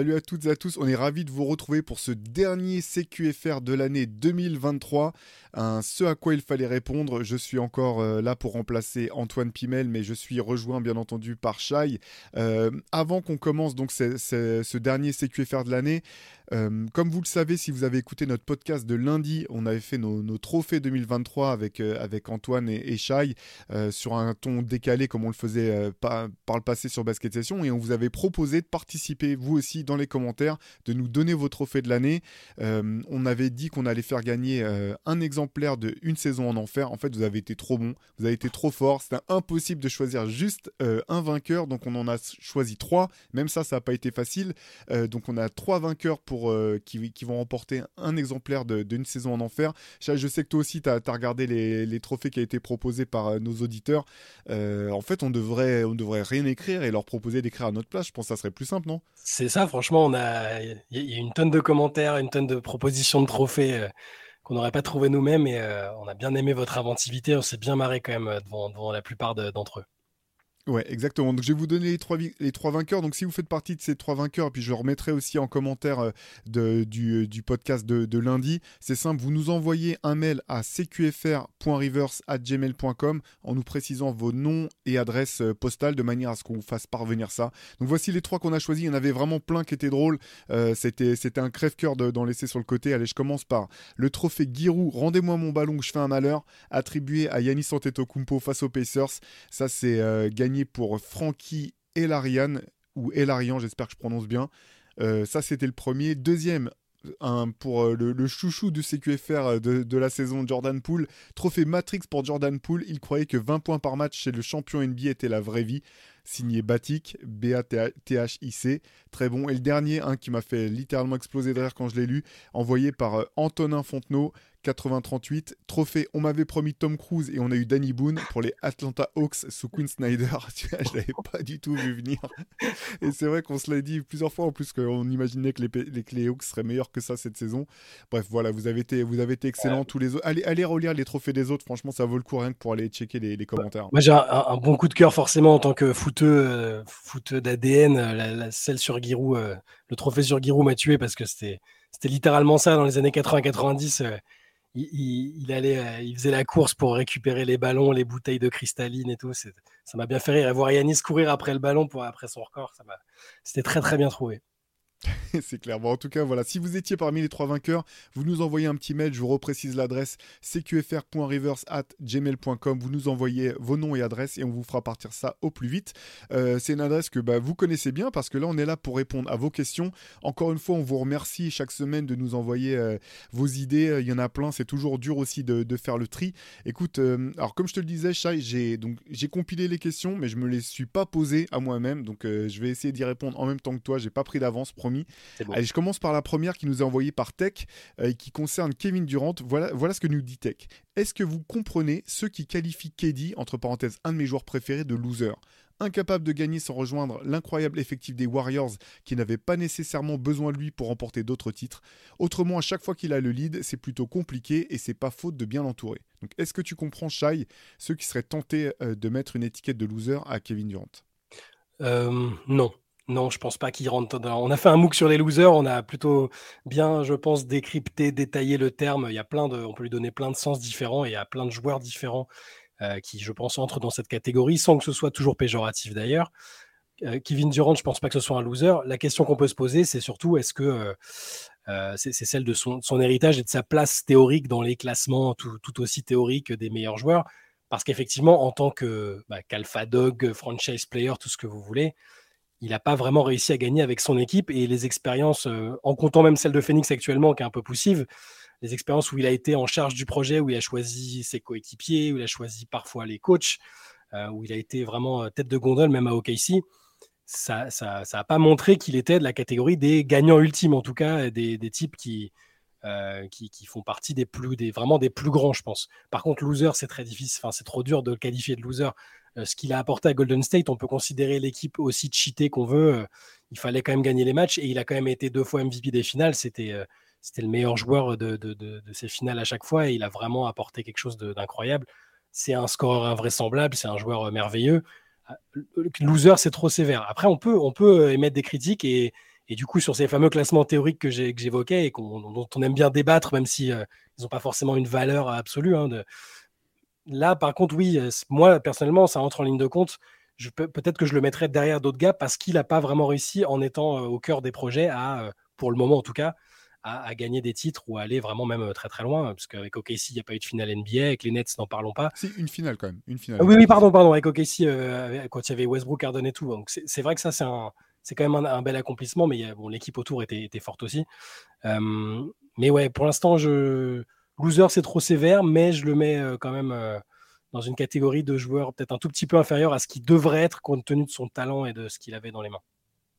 Salut à toutes et à tous, on est ravis de vous retrouver pour ce dernier CQFR de l'année 2023. Un ce à quoi il fallait répondre, je suis encore euh, là pour remplacer Antoine Pimel, mais je suis rejoint bien entendu par Shai. Euh, avant qu'on commence donc ce dernier CQFR de l'année, euh, comme vous le savez, si vous avez écouté notre podcast de lundi, on avait fait nos, trophées 2023 avec, avec Antoine et, et sur un ton décalé comme on le faisait par, par le passé sur Basket Session et on vous avait proposé de participer vous aussi dans les commentaires de nous donner vos trophées de l'année. Euh, on avait dit qu'on allait faire gagner euh, un exemplaire de Une saison en enfer. En fait, vous avez été trop bon, vous avez été trop fort. C'était impossible de choisir juste euh, un vainqueur, donc on en a choisi trois. Même ça, ça n'a pas été facile. donc on a trois vainqueurs pour, qui, qui, vont remporter un exemplaire d'une saison en enfer. Je sais que toi aussi, tu as, regardé les, trophées qui ont été proposés par nos auditeurs. en fait, on devrait, on devrait rien écrire et leur proposer d'écrire à notre place. Je pense que ça serait plus simple, non? C'est ça, franchement, on a, il y a une tonne de commentaires, une tonne de propositions de trophées euh, qu'on n'aurait pas trouvé nous-mêmes et euh, on a bien aimé votre inventivité. On s'est bien marré quand même euh, devant, la plupart d'entre eux. Ouais, exactement. Donc je vais vous donner les trois, les trois vainqueurs. Donc si vous faites partie de ces trois vainqueurs, puis je remettrai aussi en commentaire euh, de, du, du, podcast de, de lundi, c'est simple, vous nous envoyez un mail à cqfr.reverse.gmail.com en nous précisant vos noms et adresses euh, postales de manière à ce qu'on vous fasse parvenir ça. Donc voici les trois qu'on a choisis. Il y en avait vraiment plein qui étaient drôles. Euh, c'était, c'était un crève-cœur d'en laisser sur le côté. Allez, je commence par le trophée Giroud, rendez-moi mon ballon je fais un malheur, attribué à Yannis Antetokounmpo face aux Pacers. Ça, c'est gagné pour Frankie Elarian, ou Elarian, j'espère que je prononce bien. Euh, ça, c'était le premier. Deuxième, pour euh, le, chouchou du CQFR euh, de, la saison, Jordan Poole. Trophée Matrix pour Jordan Poole. Il croyait que 20 points par match chez le champion NBA était la vraie vie. Signé Batik, B-A-T-H-I-C. Très bon. Et le dernier, un qui m'a fait littéralement exploser de rire quand je l'ai lu, envoyé par Antonin Fontenot. 80-38. Trophée, on m'avait promis Tom Cruise et on a eu Danny Boone pour les Atlanta Hawks sous Quinn Snyder. je l'avais pas du tout vu venir. Et c'est vrai qu'on se l'a dit plusieurs fois en plus qu'on imaginait que les, les, Hawks seraient meilleurs que ça cette saison. Bref, voilà, vous avez été, vous avez été excellents tous les autres. Allez, relire les trophées des autres. Franchement, ça vaut le coup rien que pour aller checker les, commentaires. Moi, j'ai un, bon coup de cœur forcément en tant que footeux, euh, d'ADN. La, celle sur Giroud, euh, le trophée sur Giroud m'a tué parce que c'était, littéralement ça dans les années 80-90 il, allait, euh, il faisait la course pour récupérer les ballons, les bouteilles de cristalline et tout. Ça m'a bien fait rire. Et voir Yanis courir après le ballon pour après son record, c'était très très bien trouvé. c'est clair. Bon, en tout cas, voilà. Si vous étiez parmi les trois vainqueurs, vous nous envoyez un petit mail. Je vous reprécise l'adresse cqfr.reverse@gmail.com. Vous nous envoyez vos noms et adresses et on vous fera partir ça au plus vite. Euh, c'est une adresse que bah, vous connaissez bien parce que là, on est là pour répondre à vos questions. Encore une fois, on vous remercie chaque semaine de nous envoyer euh, vos idées. Il y en a plein. C'est toujours dur aussi de, faire le tri. Écoute, euh, alors comme je te le disais, Chai, j'ai donc j'ai compilé les questions, mais je me les suis pas posées à moi-même. Donc, je vais essayer d'y répondre en même temps que toi. J'ai pas pris d'avance Allez, je commence par la première qui nous est envoyée par Tech euh, et qui concerne Kevin Durant. Voilà, voilà ce que nous dit Tech. Est-ce que vous comprenez ceux qui qualifient KD, entre parenthèses, un de mes joueurs préférés, de loser? Incapable de gagner sans rejoindre l'incroyable effectif des Warriors qui n'avait pas nécessairement besoin de lui pour remporter d'autres titres. Autrement, à chaque fois qu'il a le lead, c'est plutôt compliqué et c'est pas faute de bien l'entourer. Donc est-ce que tu comprends, Shai, ceux qui seraient tentés euh, de mettre une étiquette de loser à Kevin Durant? Euh, Non. Non, je pense pas qu'il rentre dans... On a fait un MOOC sur les losers, on a plutôt bien, je pense, décrypté, détaillé le terme. Il y a plein de, on peut lui donner plein de sens différents et il y a plein de joueurs différents euh, qui, je pense, entrent dans cette catégorie, sans que ce soit toujours péjoratif d'ailleurs. Euh, Kevin Durant, je pense pas que ce soit un loser. La question qu'on peut se poser, c'est surtout est-ce que euh, c'est celle de son, héritage et de sa place théorique dans les classements tout, aussi théoriques des meilleurs joueurs? Parce qu'effectivement, en tant que bah, qu'alpha dog, franchise player, tout ce que vous voulez, il n'a pas vraiment réussi à gagner avec son équipe et les expériences, euh, en comptant même celle de Phoenix actuellement, qui est un peu poussive, les expériences où il a été en charge du projet, où il a choisi ses coéquipiers, où il a choisi parfois les coachs, euh, où il a été vraiment euh, tête de gondole, même à OKC, ça n'a ça, ça pas montré qu'il était de la catégorie des gagnants ultimes, en tout cas, des, des types qui, qui, qui, font partie des plus, des, vraiment des plus grands, je pense. Par contre, loser, c'est très difficile, enfin, c'est trop dur de le qualifier de loser. Euh, ce qu'il a apporté à Golden State, on peut considérer l'équipe aussi cheatée qu'on veut. Euh, il fallait quand même gagner les matchs et il a quand même été deux fois MVP des finales. C'était euh, c'était le meilleur joueur de, ces finales à chaque fois et il a vraiment apporté quelque chose d'incroyable. C'est un scoreur invraisemblable, c'est un joueur merveilleux. Loser, c'est trop sévère. Après, on peut, on peut émettre des critiques et, Et du coup, sur ces fameux classements théoriques que j'évoquais et dont on aime bien débattre, même si ils n'ont pas forcément une valeur absolue. Hein. Là, par contre, oui, moi, personnellement, ça entre en ligne de compte. Peut-être que je le mettrais derrière d'autres gars parce qu'il n'a pas vraiment réussi en étant au cœur des projets à, pour le moment en tout cas, à, gagner des titres ou à aller vraiment même très très loin. Parce qu'avec OKC, il n'y a pas eu de finale NBA. Avec les Nets, n'en parlons pas. C'est une finale quand même. Une finale. Ah oui, oui, pardon, pardon. Avec OKC, euh, quand il y avait Westbrook, Harden et tout. Donc c'est vrai que ça, c'est un, c'est quand même un, bel accomplissement. Mais bon, l'équipe autour était, était, forte aussi. mais ouais, pour l'instant, je loser, c'est trop sévère, mais je le mets quand même dans une catégorie de joueurs peut-être un tout petit peu inférieur à ce qu'il devrait être compte tenu de son talent et de ce qu'il avait dans les mains.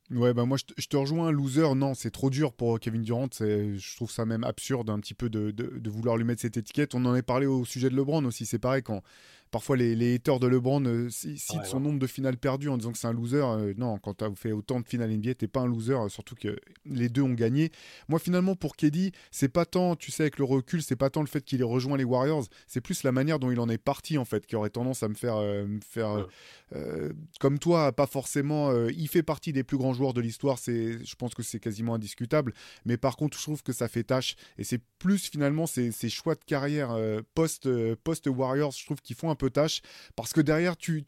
Ouais, bah moi je te, rejoins, loser, non, c'est trop dur pour Kevin Durant, je trouve ça même absurde un petit peu de, de, vouloir lui mettre cette étiquette. On en est parlé au sujet de LeBron aussi, c'est pareil, quand parfois les, les haters de LeBron euh, citent son nombre de finales perdues en disant que c'est un loser. Euh, non, quand tu as fait autant de finales NBA, t'es pas un loser, euh, surtout que les deux ont gagné. Moi, finalement, pour Keddy, c'est pas tant, tu sais, avec le recul, c'est pas tant le fait qu'il ait rejoint les Warriors, c'est plus la manière dont il en est parti, en fait, qui aurait tendance à me faire, me faire comme toi, pas forcément. il fait partie des plus grands joueurs de l'histoire, c'est, je pense que c'est quasiment indiscutable. Mais par contre, je trouve que ça fait tâche. Et c'est plus finalement ces, ces choix de carrière post, post Warriors, je trouve qu'ils font un peu parce que derrière, tu,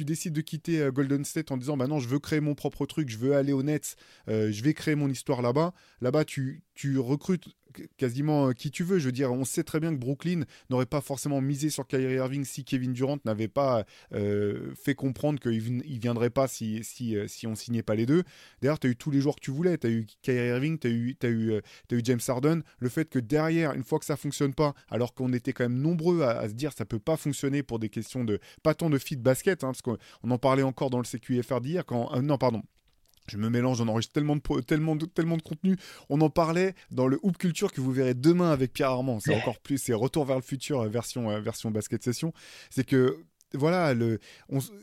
décides de quitter euh, Golden State en disant bah je veux créer mon propre truc, je veux aller au Nets, euh, je vais créer mon histoire là-bas. Là-bas, tu recrutes quasiment euh, qui tu veux. Je veux dire, on sait très bien que Brooklyn n'aurait pas forcément misé sur Kyrie Irving si Kevin Durant n'avait pas fait comprendre qu'il ne viendrait pas si, si, si on signait pas les deux. D'ailleurs, tu as eu tous les joueurs que tu voulais. Tu as eu Kyrie Irving, tu as eu, as, eu, as eu James Harden. Le fait que derrière, une fois que ça fonctionne pas, alors qu'on était quand même nombreux à, se dire ça peut pas fonctionner pour des questions de pas tant de fit basket, hein, parce qu'on en parlait encore dans le CQFR d'hier quand non pardon je me mélange, on enregistre tellement de, tellement, de, tellement de contenu. On en parlait dans le Hoop Culture que vous verrez demain avec Pierre Armand. C'est encore plus, c'est Retour vers le futur euh, version, euh, version basket session. C'est que voilà, le,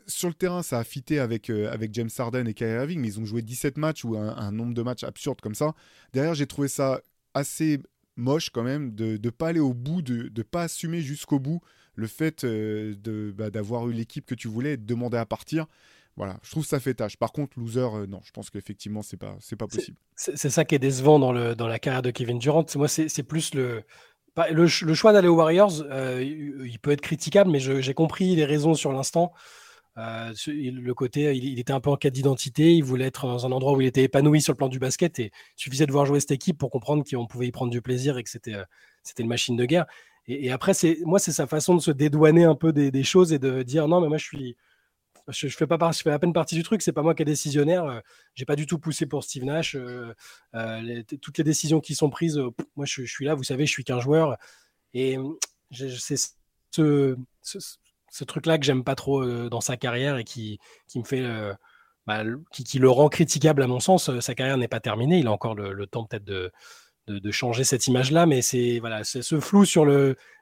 sur le terrain, ça a fité avec, euh, avec James Harden et Kyrie Irving, mais ils ont joué 17 matchs ou un, nombre de matchs absurde comme ça. Derrière, j'ai trouvé ça assez moche quand même de ne pas aller au bout, de ne pas assumer jusqu'au bout le fait de bah, d'avoir eu l'équipe que tu voulais et de demander à partir. Voilà, je trouve que ça fait tâche. Par contre, loser, euh, non, je pense qu'effectivement, c'est pas, c'est pas possible. C'est ça qui est décevant dans, le, dans la carrière de Kevin Durant. Moi, c'est plus le, le, choix d'aller aux Warriors. Euh, il peut être critiquable, mais j'ai compris les raisons sur l'instant. Euh, le côté, il, était un peu en quête d'identité. Il voulait être dans un endroit où il était épanoui sur le plan du basket et il suffisait de voir jouer cette équipe pour comprendre qu'on pouvait y prendre du plaisir et que c'était, c'était une machine de guerre. Et, après, c'est, moi, c'est sa façon de se dédouaner un peu des, des, choses et de dire non, mais moi, je suis, je, fais pas je fais à peine partie du truc. C'est pas moi qui est décisionnaire. Euh, j'ai pas du tout poussé pour Steve Nash. Euh, euh, toutes les décisions qui sont prises, moi je, suis là. Vous savez, je suis qu'un joueur. Et c'est ce, truc-là que j'aime pas trop dans sa carrière et qui, qui me fait bah, qui, le rend critiquable à mon sens. Sa carrière n'est pas terminée. Il a encore le, temps peut-être de, de, changer cette image-là, mais c'est voilà, ce flou sur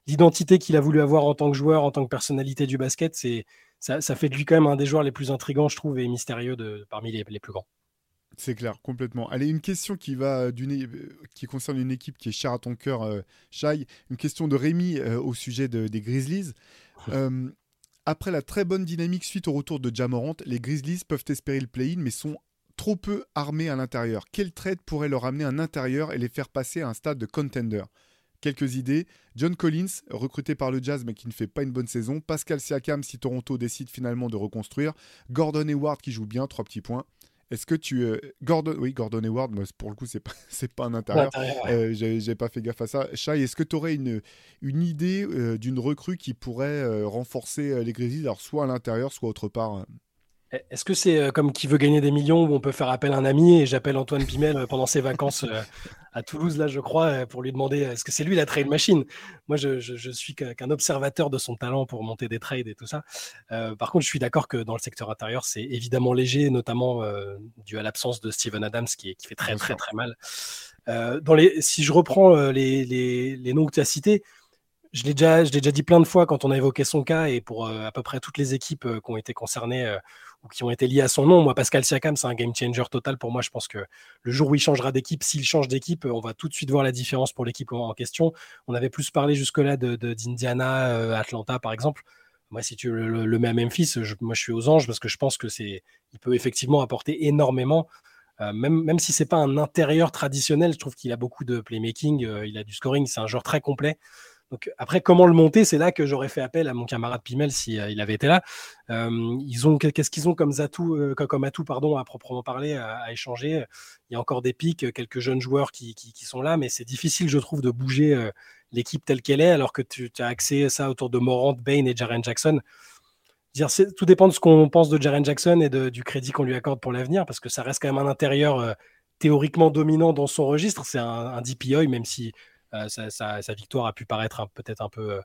l'identité qu'il a voulu avoir en tant que joueur, en tant que personnalité du basket, c'est ça, fait de lui quand même un des joueurs les plus intrigants, je trouve, et mystérieux de, parmi les, plus grands. C'est clair, complètement. Allez, une question qui va d'une qui concerne une équipe qui est chère à ton cœur, euh, Shai. Une question de Rémi euh, au sujet des Grizzlies. Euh, après la très bonne dynamique suite au retour de Jamorant, les Grizzlies peuvent espérer le play-in, mais sont trop peu armés à l'intérieur. Quel trade pourrait leur amener un intérieur et les faire passer à un stade de contender? Quelques idées. John Collins, recruté par le Jazz mais qui ne fait pas une bonne saison. Pascal Siakam si Toronto décide finalement de reconstruire. Gordon Hayward qui joue bien, trois petits points. Est-ce que tu. Euh, Gordon, oui, Gordon Hayward, pour le coup, c'est pas, pas un intérieur. Euh, j'ai pas fait gaffe à ça. Shai, est-ce que tu aurais une, une idée euh, d'une recrue qui pourrait renforcer les Grizzlies, alors soit à l'intérieur, soit autre part est-ce que c'est euh, comme qui veut gagner des millions où on peut faire appel à un ami et j'appelle Antoine Pimel euh, pendant ses vacances euh, à Toulouse, là, je crois, pour lui demander est-ce que c'est lui la trade machine? Moi, je, je, suis qu'un observateur de son talent pour monter des trades et tout ça. par contre, je suis d'accord que dans le secteur intérieur, c'est évidemment léger, notamment dû à l'absence de Steven Adams qui, qui fait très, très, très mal. dans les, si je reprends les, les, les noms que tu as cités, je l'ai déjà, déjà dit plein de fois quand on a évoqué son cas et pour à peu près toutes les équipes qui ont été concernées qui ont été liés à son nom. Moi, Pascal Siakam, c'est un game changer total pour moi. Je pense que le jour où il changera d'équipe, s'il change d'équipe, on va tout de suite voir la différence pour l'équipe en question. On avait plus parlé jusque-là d'Indiana, de, euh, Atlanta, par exemple. Moi, si tu le, mets à Memphis, moi, je suis aux anges parce que je pense que c'est, il peut effectivement apporter énormément. même, même si c'est pas un intérieur traditionnel, je trouve qu'il a beaucoup de playmaking, il a du scoring, c'est un joueur très complet. Donc après, comment le monter C'est là que j'aurais fait appel à mon camarade Pimel si il avait été là. ils ont qu'est-ce qu'ils ont comme atout, comme atout pardon, à proprement parler, à, échanger? Il y a encore des pics, quelques jeunes joueurs qui, sont là, mais c'est difficile, je trouve, de bouger l'équipe telle qu'elle est, alors que tu, as accès à ça autour de Morant, Bain et Jaren Jackson. Dire, tout dépend de ce qu'on pense de Jaren Jackson et du crédit qu'on lui accorde pour l'avenir, parce que ça reste quand même un intérieur théoriquement dominant dans son registre. C'est un, un DPI, même si euh, sa, victoire a pu paraître peut-être un peu euh,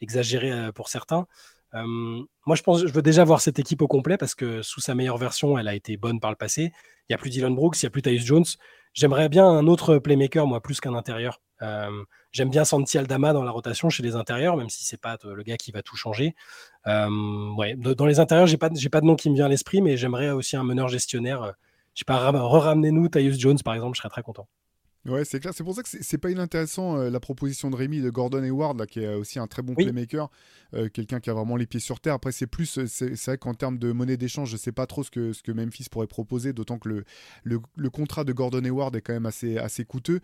exagérée euh, pour certains. moi, je pense, je veux déjà voir cette équipe au complet parce que sous sa meilleure version, elle a été bonne par le passé. Il n'y a plus Dylan Brooks, il n'y a plus Tyus Jones. J'aimerais bien un autre playmaker, moi, plus qu'un intérieur. J'aime bien Santi Aldama dans la rotation chez les intérieurs, même si c'est pas le gars qui va tout changer. dans les intérieurs, j'ai pas, pas de nom qui me vient à l'esprit, mais j'aimerais aussi un meneur gestionnaire. je sais pas, re-ramenez-nous Tyus Jones, par exemple, je serais très content. Ouais, c'est clair. C'est pour ça que c'est pas inintéressant euh, la proposition de Rémi de Gordon Hayward, là, qui est aussi un très bon playmaker, euh, quelqu'un qui a vraiment les pieds sur terre. Après, c'est plus, euh, c'est vrai qu'en termes de monnaie d'échange, je sais pas trop ce que, ce que Memphis pourrait proposer, d'autant que le, le, contrat de Gordon Hayward est quand même assez, assez coûteux.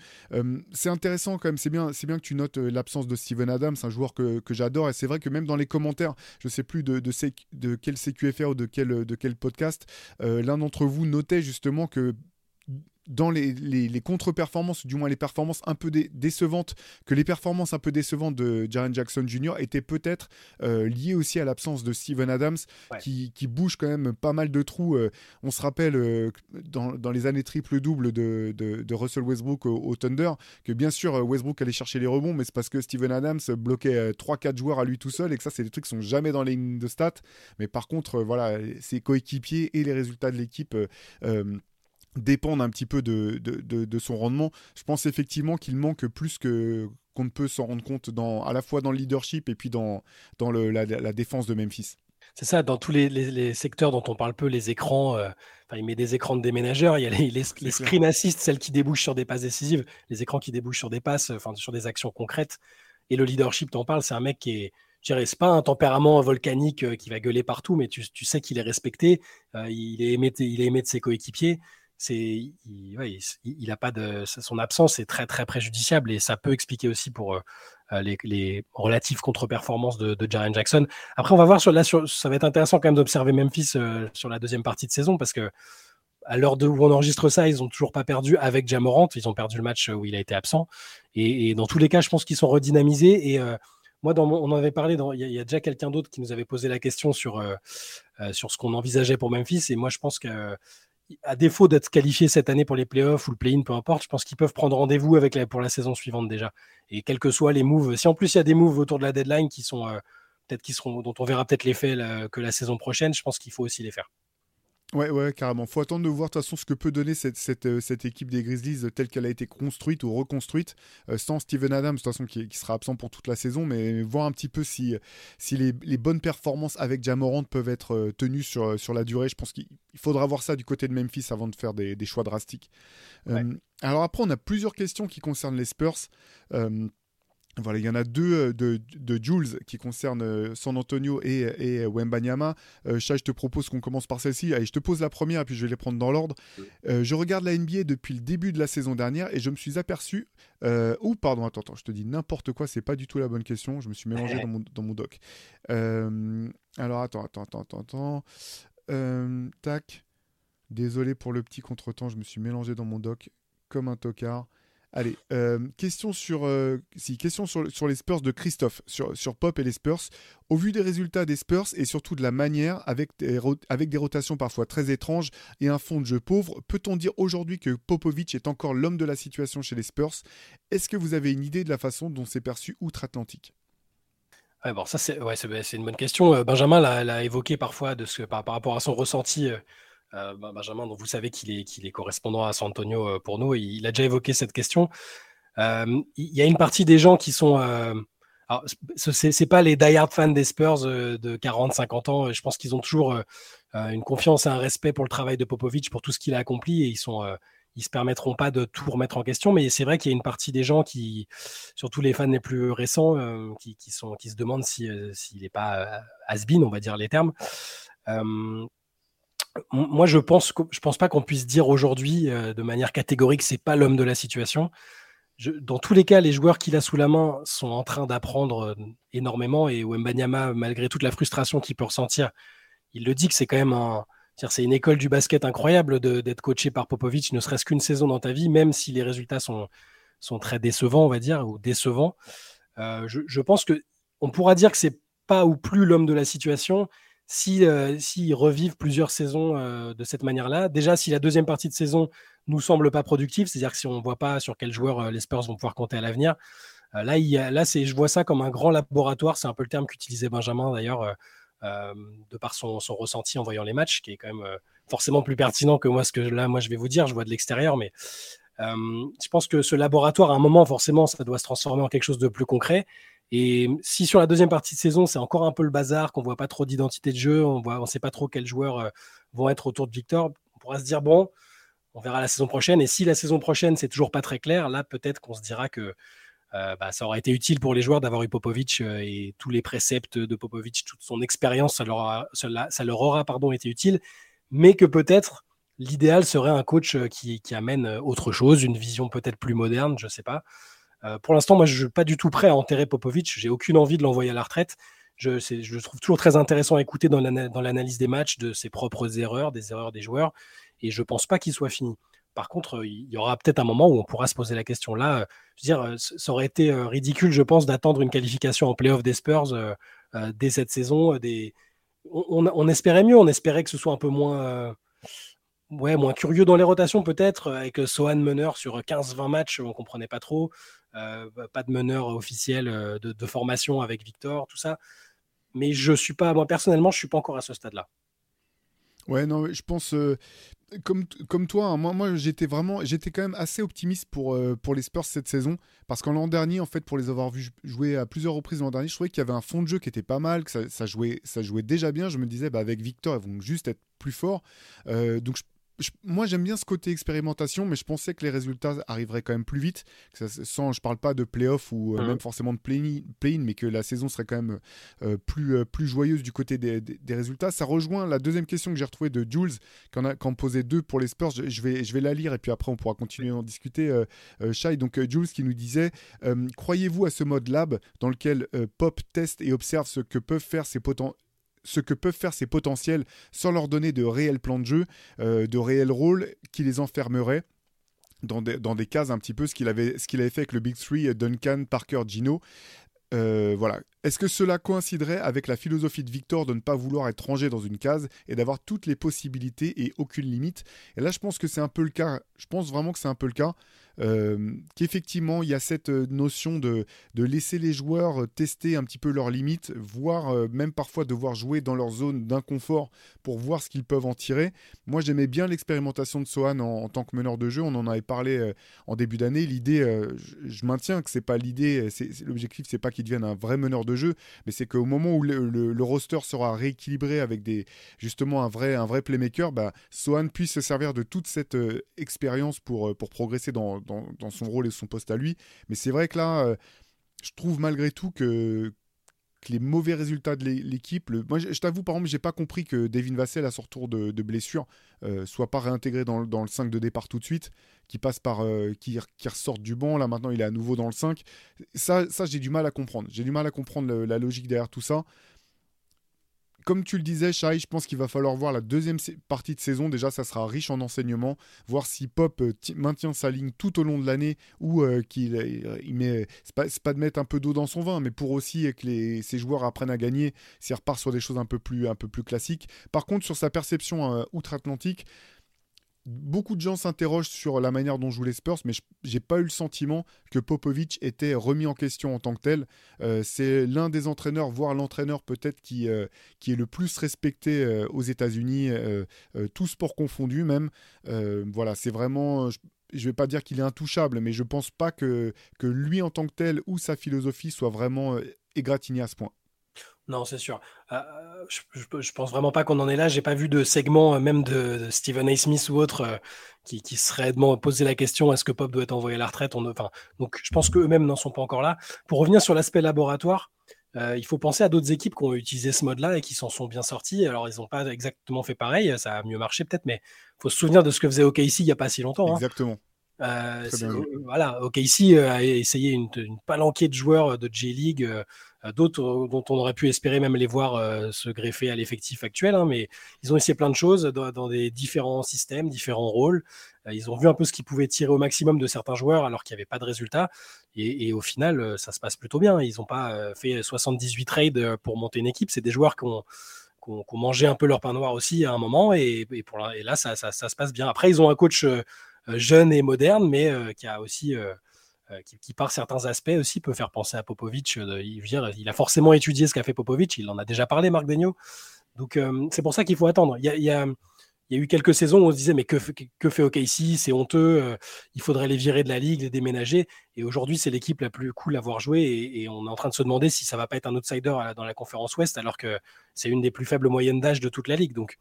c'est intéressant quand même, c'est bien, bien que tu notes l'absence de Steven Adams, un joueur que, que j'adore, et c'est vrai que même dans les commentaires, je sais plus de, de, de quel CQFR ou de quel, de quel podcast, l'un d'entre vous notait justement que dans les, les, contre-performances, du moins les performances un peu décevantes, que les performances un peu décevantes de Jaren Jackson Jr. étaient peut-être euh, liées aussi à l'absence de Steven Adams, qui, qui, bouge quand même pas mal de trous. Euh, on se rappelle euh, dans, dans, les années triple-double de, de, Russell Westbrook au, Thunder, que bien sûr Westbrook allait chercher les rebonds, mais c'est parce que Steven Adams bloquait 3-4 joueurs à lui tout seul, et que ça, c'est des trucs qui sont jamais dans les lignes de stats. Mais par contre, voilà, ses coéquipiers et les résultats de l'équipe dépendent un petit peu de, de, son rendement. Je pense effectivement qu'il manque plus que qu'on ne peut s'en rendre compte dans, à la fois dans le leadership et puis dans, dans le, la, défense de Memphis. C'est ça, dans tous les, les, secteurs dont on parle peu, les écrans, euh, il met des écrans de déménageurs, il y a les, les, screen assists, celles qui débouchent sur des passes décisives, les écrans qui débouchent sur des passes, enfin sur des actions concrètes. Et le leadership, t'en parles, c'est un mec qui est, je dirais, c'est pas un tempérament volcanique euh, qui va gueuler partout, mais tu, tu sais qu'il est respecté, euh, il, est aimé, il est aimé de ses coéquipiers il, a pas de son absence est très très préjudiciable et ça peut expliquer aussi pour euh, euh, les, les, relatives contre-performances de, Jaren Jackson. Après, on va voir sur là, ça va être intéressant quand même d'observer Memphis euh, sur la deuxième partie de saison parce que à l'heure où on enregistre ça, ils ont toujours pas perdu avec Jamorant. Ils ont perdu le match où il a été absent. Et, dans tous les cas, je pense qu'ils sont redynamisés. Et moi, on en avait parlé. Il y, a déjà quelqu'un d'autre qui nous avait posé la question sur sur ce qu'on envisageait pour Memphis. Et moi, je pense que à défaut d'être qualifié cette année pour les playoffs ou le play-in, peu importe, je pense qu'ils peuvent prendre rendez-vous avec la, pour la saison suivante déjà. Et quels que soient les moves, si en plus il y a des moves autour de la deadline qui sont euh, peut-être qui seront, dont on verra peut-être l'effet que la saison prochaine, je pense qu'il faut aussi les faire. Ouais, ouais, carrément. Faut attendre de voir de toute façon ce que peut donner cette, cette, euh, cette équipe des Grizzlies euh, telle qu'elle a été construite ou reconstruite, euh, sans Steven Adams, de toute façon, qui, qui, sera absent pour toute la saison, mais voir un petit peu si, si les, les bonnes performances avec Jamorant peuvent être tenues sur, sur la durée. Je pense qu'il faudra voir ça du côté de Memphis avant de faire des, des choix drastiques. alors après, on a plusieurs questions qui concernent les Spurs. Voilà, il y en a deux euh, de, de, Jules qui concernent euh, San Antonio et, et Wembanyama. Euh, je te propose qu'on commence par celle-ci. Allez, je te pose la première, puis je vais les prendre dans l'ordre. je regarde la NBA depuis le début de la saison dernière et je me suis aperçu. ou, pardon, attends, attends, je te dis n'importe quoi, c'est pas du tout la bonne question. Je me suis mélangé dans mon, dans mon doc. alors, attends, attends, attends, attends. attends. tac. Désolé pour le petit contretemps, je me suis mélangé dans mon doc comme un tocard. Allez, euh, question, sur, euh, question sur, les Spurs de Christophe, sur, sur, Pop et les Spurs. Au vu des résultats des Spurs et surtout de la manière, avec des, rotations parfois très étranges et un fond de jeu pauvre, peut-on dire aujourd'hui que Popovic est encore l'homme de la situation chez les Spurs? Est-ce que vous avez une idée de la façon dont c'est perçu outre-Atlantique? Ouais, bon, ça c'est ouais, une bonne question. Euh, Benjamin l'a évoqué parfois de ce, par rapport à son ressenti euh, Benjamin, donc vous savez qu'il est, correspondant à San Antonio euh, pour nous. il a déjà évoqué cette question. Euh, il y a une partie des gens qui sont. alors, c'est, pas les die-hard fans des Spurs de 40-50 ans. Je pense qu'ils ont toujours une confiance et un respect pour le travail de Popovic, pour tout ce qu'il a accompli, et ils sont ils se permettront pas de tout remettre en question, mais c'est vrai qu'il y a une partie des gens qui, surtout les fans les plus récents, qui se demandent s'il n'est pas has-been, on va dire les termes. Moi, je pense, pense pas qu'on puisse dire aujourd'hui de manière catégorique c'est pas l'homme de la situation. dans tous les cas, les joueurs qu'il a sous la main sont en train d'apprendre énormément et Wembanyama, malgré toute la frustration qu'il peut ressentir, il le dit que c'est quand même un, c'est une école du basket incroyable d'être coaché par Popovic, ne serait-ce qu'une saison dans ta vie, même si les résultats sont, sont très décevants, on va dire, ou décevants. Euh, je, pense que on pourra dire que c'est pas ou plus l'homme de la situation si euh, revivent plusieurs saisons euh, de cette manière-là. Déjà, si la deuxième partie de saison nous semble pas productive, c'est-à-dire que si on ne voit pas sur quel joueur les Spurs vont pouvoir compter à l'avenir, là, il là c'est, je vois ça comme un grand laboratoire. C'est un peu le terme qu'utilisait Benjamin d'ailleurs euh, de par son, ressenti en voyant les matchs, qui est quand même euh, forcément plus pertinent que moi ce que là moi je vais vous dire, je vois de l'extérieur, mais euh, je pense que ce laboratoire, à un moment, forcément, ça doit se transformer en quelque chose de plus concret. Et si sur la deuxième partie de saison, c'est encore un peu le bazar, qu'on voit pas trop d'identité de jeu, on ne on sait pas trop quels joueurs vont être autour de Victor, on pourra se dire bon, on verra la saison prochaine. Et si la saison prochaine c'est toujours pas très clair, là peut-être qu'on se dira que euh, bah, ça aurait été utile pour les joueurs d'avoir eu Popovic euh, et tous les préceptes de Popovic, toute son expérience, ça leur, ça, leur aura pardon, été utile, mais que peut-être l'idéal serait un coach euh, qui, amène autre chose, une vision peut-être plus moderne, je ne sais pas. Pour l'instant, moi, je ne suis pas du tout prêt à enterrer Popovic. J'ai aucune envie de l'envoyer à la retraite. Je, le trouve toujours très intéressant à écouter dans l'analyse des matchs, de ses propres erreurs, des erreurs des joueurs. Et je ne pense pas qu'il soit fini. Par contre, il y aura peut-être un moment où on pourra se poser la question. Là, veux dire, ça aurait été ridicule, je pense, d'attendre une qualification en playoff des Spurs dès cette saison. On, espérait mieux, on espérait que ce soit un peu moins, ouais, moins curieux dans les rotations, peut-être, avec Sohan meneur sur 15-20 matchs, on ne comprenait pas trop. Pas de meneur officiel de, de, formation avec Victor, tout ça. Mais je suis pas, moi personnellement, je suis pas encore à ce stade-là. Ouais, non, je pense, comme, comme toi, hein, moi, moi j'étais vraiment, j'étais quand même assez optimiste pour, euh, pour les Spurs cette saison, parce qu'en l'an dernier, en fait, pour les avoir vus jouer à plusieurs reprises l'an dernier, je trouvais qu'il y avait un fond de jeu qui était pas mal, que ça, jouait, ça jouait déjà bien. Je me disais, bah, avec Victor, ils vont juste être plus forts. Euh, donc je moi j'aime bien ce côté expérimentation, mais je pensais que les résultats arriveraient quand même plus vite. Ça, sans, je parle pas de playoff ou euh, mmh. même forcément de play-in, mais que la saison serait quand même euh, plus, euh, plus joyeuse du côté des, résultats. Ça rejoint la deuxième question que j'ai retrouvée de Jules, on, a, posait deux pour les Spurs. Je, vais, je vais la lire et puis après on pourra continuer à en discuter. Shai, donc Jules qui nous disait Croyez-vous à ce mode lab dans lequel Pop teste et observe ce que peuvent faire ses potentiels ce que peuvent faire ces potentiels sans leur donner de réels plans de jeu, euh, de réels rôles qui les enfermeraient. Dans des, dans cases un petit peu ce qu'il avait, fait avec le Big Three, Duncan, Parker, Gino. Euh, voilà. Est-ce que cela coïnciderait avec la philosophie de Victor de ne pas vouloir être rangé dans une case et d'avoir toutes les possibilités et aucune limite? Et là, je pense que c'est un peu le cas. Je pense vraiment que c'est un peu le cas. Euh, qu'effectivement il y a cette euh, notion de, laisser les joueurs euh, tester un petit peu leurs limites, voire même parfois devoir jouer dans leur zone d'inconfort pour voir ce qu'ils peuvent en tirer. Moi j'aimais bien l'expérimentation de Sohan en, tant que meneur de jeu, on en avait parlé en début d'année. L'idée, je, maintiens que c'est pas l'idée, l'objectif c'est pas qu'il devienne un vrai meneur de jeu, mais c'est qu'au moment où le, roster sera rééquilibré avec des, justement un vrai, un vrai playmaker, bah, Sohan puisse se servir de toute cette expérience pour, pour progresser dans, dans, son rôle et son poste à lui. Mais c'est vrai que là, euh, je trouve malgré tout que, les mauvais résultats de l'équipe. Moi, je, t'avoue, par exemple, j'ai pas compris que Devin Vassell, à son retour de, blessure, euh, soit pas réintégré dans, le 5 de départ tout de suite, qui passe par, euh, qui, qui ressorte du banc. Là, maintenant, il est à nouveau dans le 5. Ça, ça j'ai du mal à comprendre. J'ai du mal à comprendre la logique derrière tout ça comme tu le disais, Shai, je pense qu'il va falloir voir la deuxième partie de saison. Déjà, ça sera riche en enseignements. Voir si Pop euh, maintient sa ligne tout au long de l'année ou euh, qu'il il met. C'est pas, de mettre un peu d'eau dans son vin, mais pour aussi que ses joueurs apprennent à gagner s'il repart sur des choses un peu plus, un peu plus classiques. Par contre, sur sa perception euh, outre-Atlantique, beaucoup de gens s'interrogent sur la manière dont jouent les Spurs, mais j'ai pas eu le sentiment que Popovic était remis en question en tant que tel. Euh, c'est l'un des entraîneurs, voire l'entraîneur peut-être qui, euh, est le plus respecté euh, aux États-Unis, tout sport confondu même. voilà, c'est vraiment. Je, je vais pas dire qu'il est intouchable, mais je pense pas que, que lui en tant que tel ou sa philosophie soit vraiment égratignée à ce point. Non, c'est sûr. Euh, je, je, pense vraiment pas qu'on en est là. J'ai pas vu de segment, euh, même de, Stephen A. Smith ou autre, euh, qui, qui, serait posé la question est-ce que Pop doit être envoyé à la retraite? On, enfin, Donc, je pense qu'eux-mêmes n'en sont pas encore là. Pour revenir sur l'aspect laboratoire, il faut penser à d'autres équipes qui ont utilisé ce mode-là et qui s'en sont bien sortis. Alors, ils n'ont pas exactement fait pareil, ça a mieux marché peut-être, mais il faut se souvenir de ce que faisait OKC il n'y a pas si longtemps. Hein. Exactement. Euh, voilà, OKC a essayé une, une, palanquée de joueurs de J-League d'autres euh, dont on aurait pu espérer même les voir euh, se greffer à l'effectif actuel, hein, mais ils ont essayé plein de choses dans, des différents systèmes, différents rôles. Ils ont vu un peu ce qu'ils pouvaient tirer au maximum de certains joueurs alors qu'il n'y avait pas de résultat. Et, au final, ça se passe plutôt bien. Ils n'ont pas fait 78 trades pour monter une équipe. C'est des joueurs qui ont, mangé un peu leur pain noir aussi à un moment. Et, là, là ça, ça, se passe bien. Après, ils ont un coach jeune et moderne, mais qui a aussi euh, qui, par certains aspects aussi peut faire penser à Popovic. Euh, il, il, a forcément étudié ce qu'a fait Popovic, il en a déjà parlé, Marc Degno. Donc euh, c'est pour ça qu'il faut attendre. Il y, a, eu quelques saisons où on se disait mais que, que fait OKC C'est honteux, il faudrait les virer de la ligue, les déménager. Et aujourd'hui c'est l'équipe la plus cool à voir jouer et, on est en train de se demander si ça va pas être un outsider dans la conférence Ouest alors que c'est une des plus faibles moyennes d'âge de toute la ligue. Donc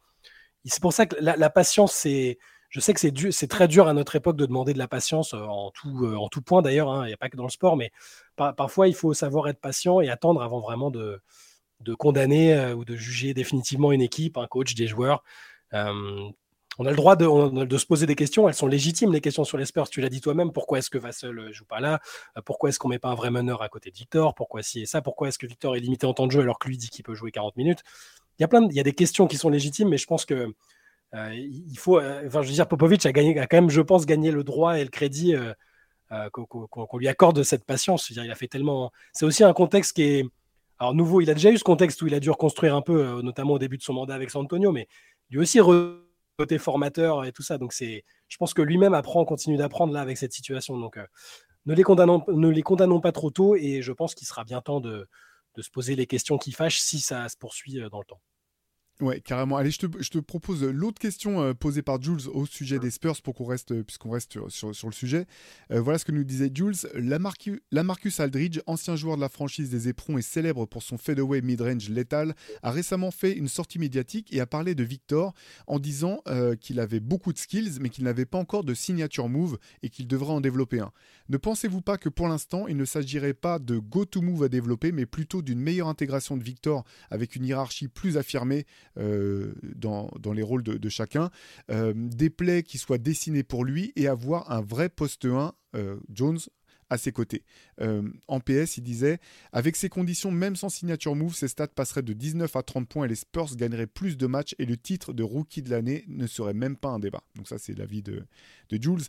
c'est pour ça que la patience c'est je sais que c'est, très dur à notre époque de demander de la patience en tout, point d'ailleurs, hein, il n'y a pas que dans le sport, mais parfois il faut savoir être patient et attendre avant vraiment de, de condamner ou de juger définitivement une équipe, un coach, des joueurs. on a le droit de, de, se poser des questions, elles sont légitimes les questions sur les Spurs, tu l'as dit toi-même, pourquoi est-ce que Vassel joue pas là? Pourquoi est-ce qu'on met pas un vrai meneur à côté de Victor? Pourquoi si et ça? Pourquoi est-ce que Victor est limité en temps de jeu alors que lui dit qu'il peut jouer 40 minutes? Il y a plein il y a des questions qui sont légitimes, mais je pense que il faut, euh, enfin, je veux dire, Popovic a, quand même, je pense, gagné le droit et le crédit euh, qu'on lui accorde de cette patience. dire, il a fait tellement. C'est aussi un contexte qui est. Alors, nouveau, il a déjà eu ce contexte où il a dû reconstruire un peu, notamment au début de son mandat avec San Antonio, mais lui aussi côté formateur et tout ça. Donc, je pense que lui-même apprend, continue d'apprendre là avec cette situation. Donc, ne, les condamnons, pas trop tôt et je pense qu'il sera bien temps de se poser les questions qui fâchent si ça se poursuit dans le temps. Ouais, carrément. Allez, je te, propose l'autre question euh, posée par Jules au sujet des Spurs pour qu'on reste, euh, puisqu'on reste sur, sur, le sujet. Euh, voilà ce que nous disait Jules. La, Marcus Aldridge, ancien joueur de la franchise des Éperons et célèbre pour son fadeaway mid-range létal, a récemment fait une sortie médiatique et a parlé de Victor en disant qu'il avait beaucoup de skills, mais qu'il n'avait pas encore de signature move et qu'il devrait en développer un. Ne pensez-vous pas que pour l'instant, il ne s'agirait pas de go-to move à développer, mais plutôt d'une meilleure intégration de Victor avec une hiérarchie plus affirmée euh, dans, les rôles de, chacun, euh, des plays qui soient dessinés pour lui et avoir un vrai poste 1 euh, Jones à ses côtés. en PS, il disait Avec ces conditions, même sans signature move, ses stats passeraient de 19 à 30 points et les Spurs gagneraient plus de matchs et le titre de rookie de l'année ne serait même pas un débat. Donc, ça, c'est l'avis de, de Jules.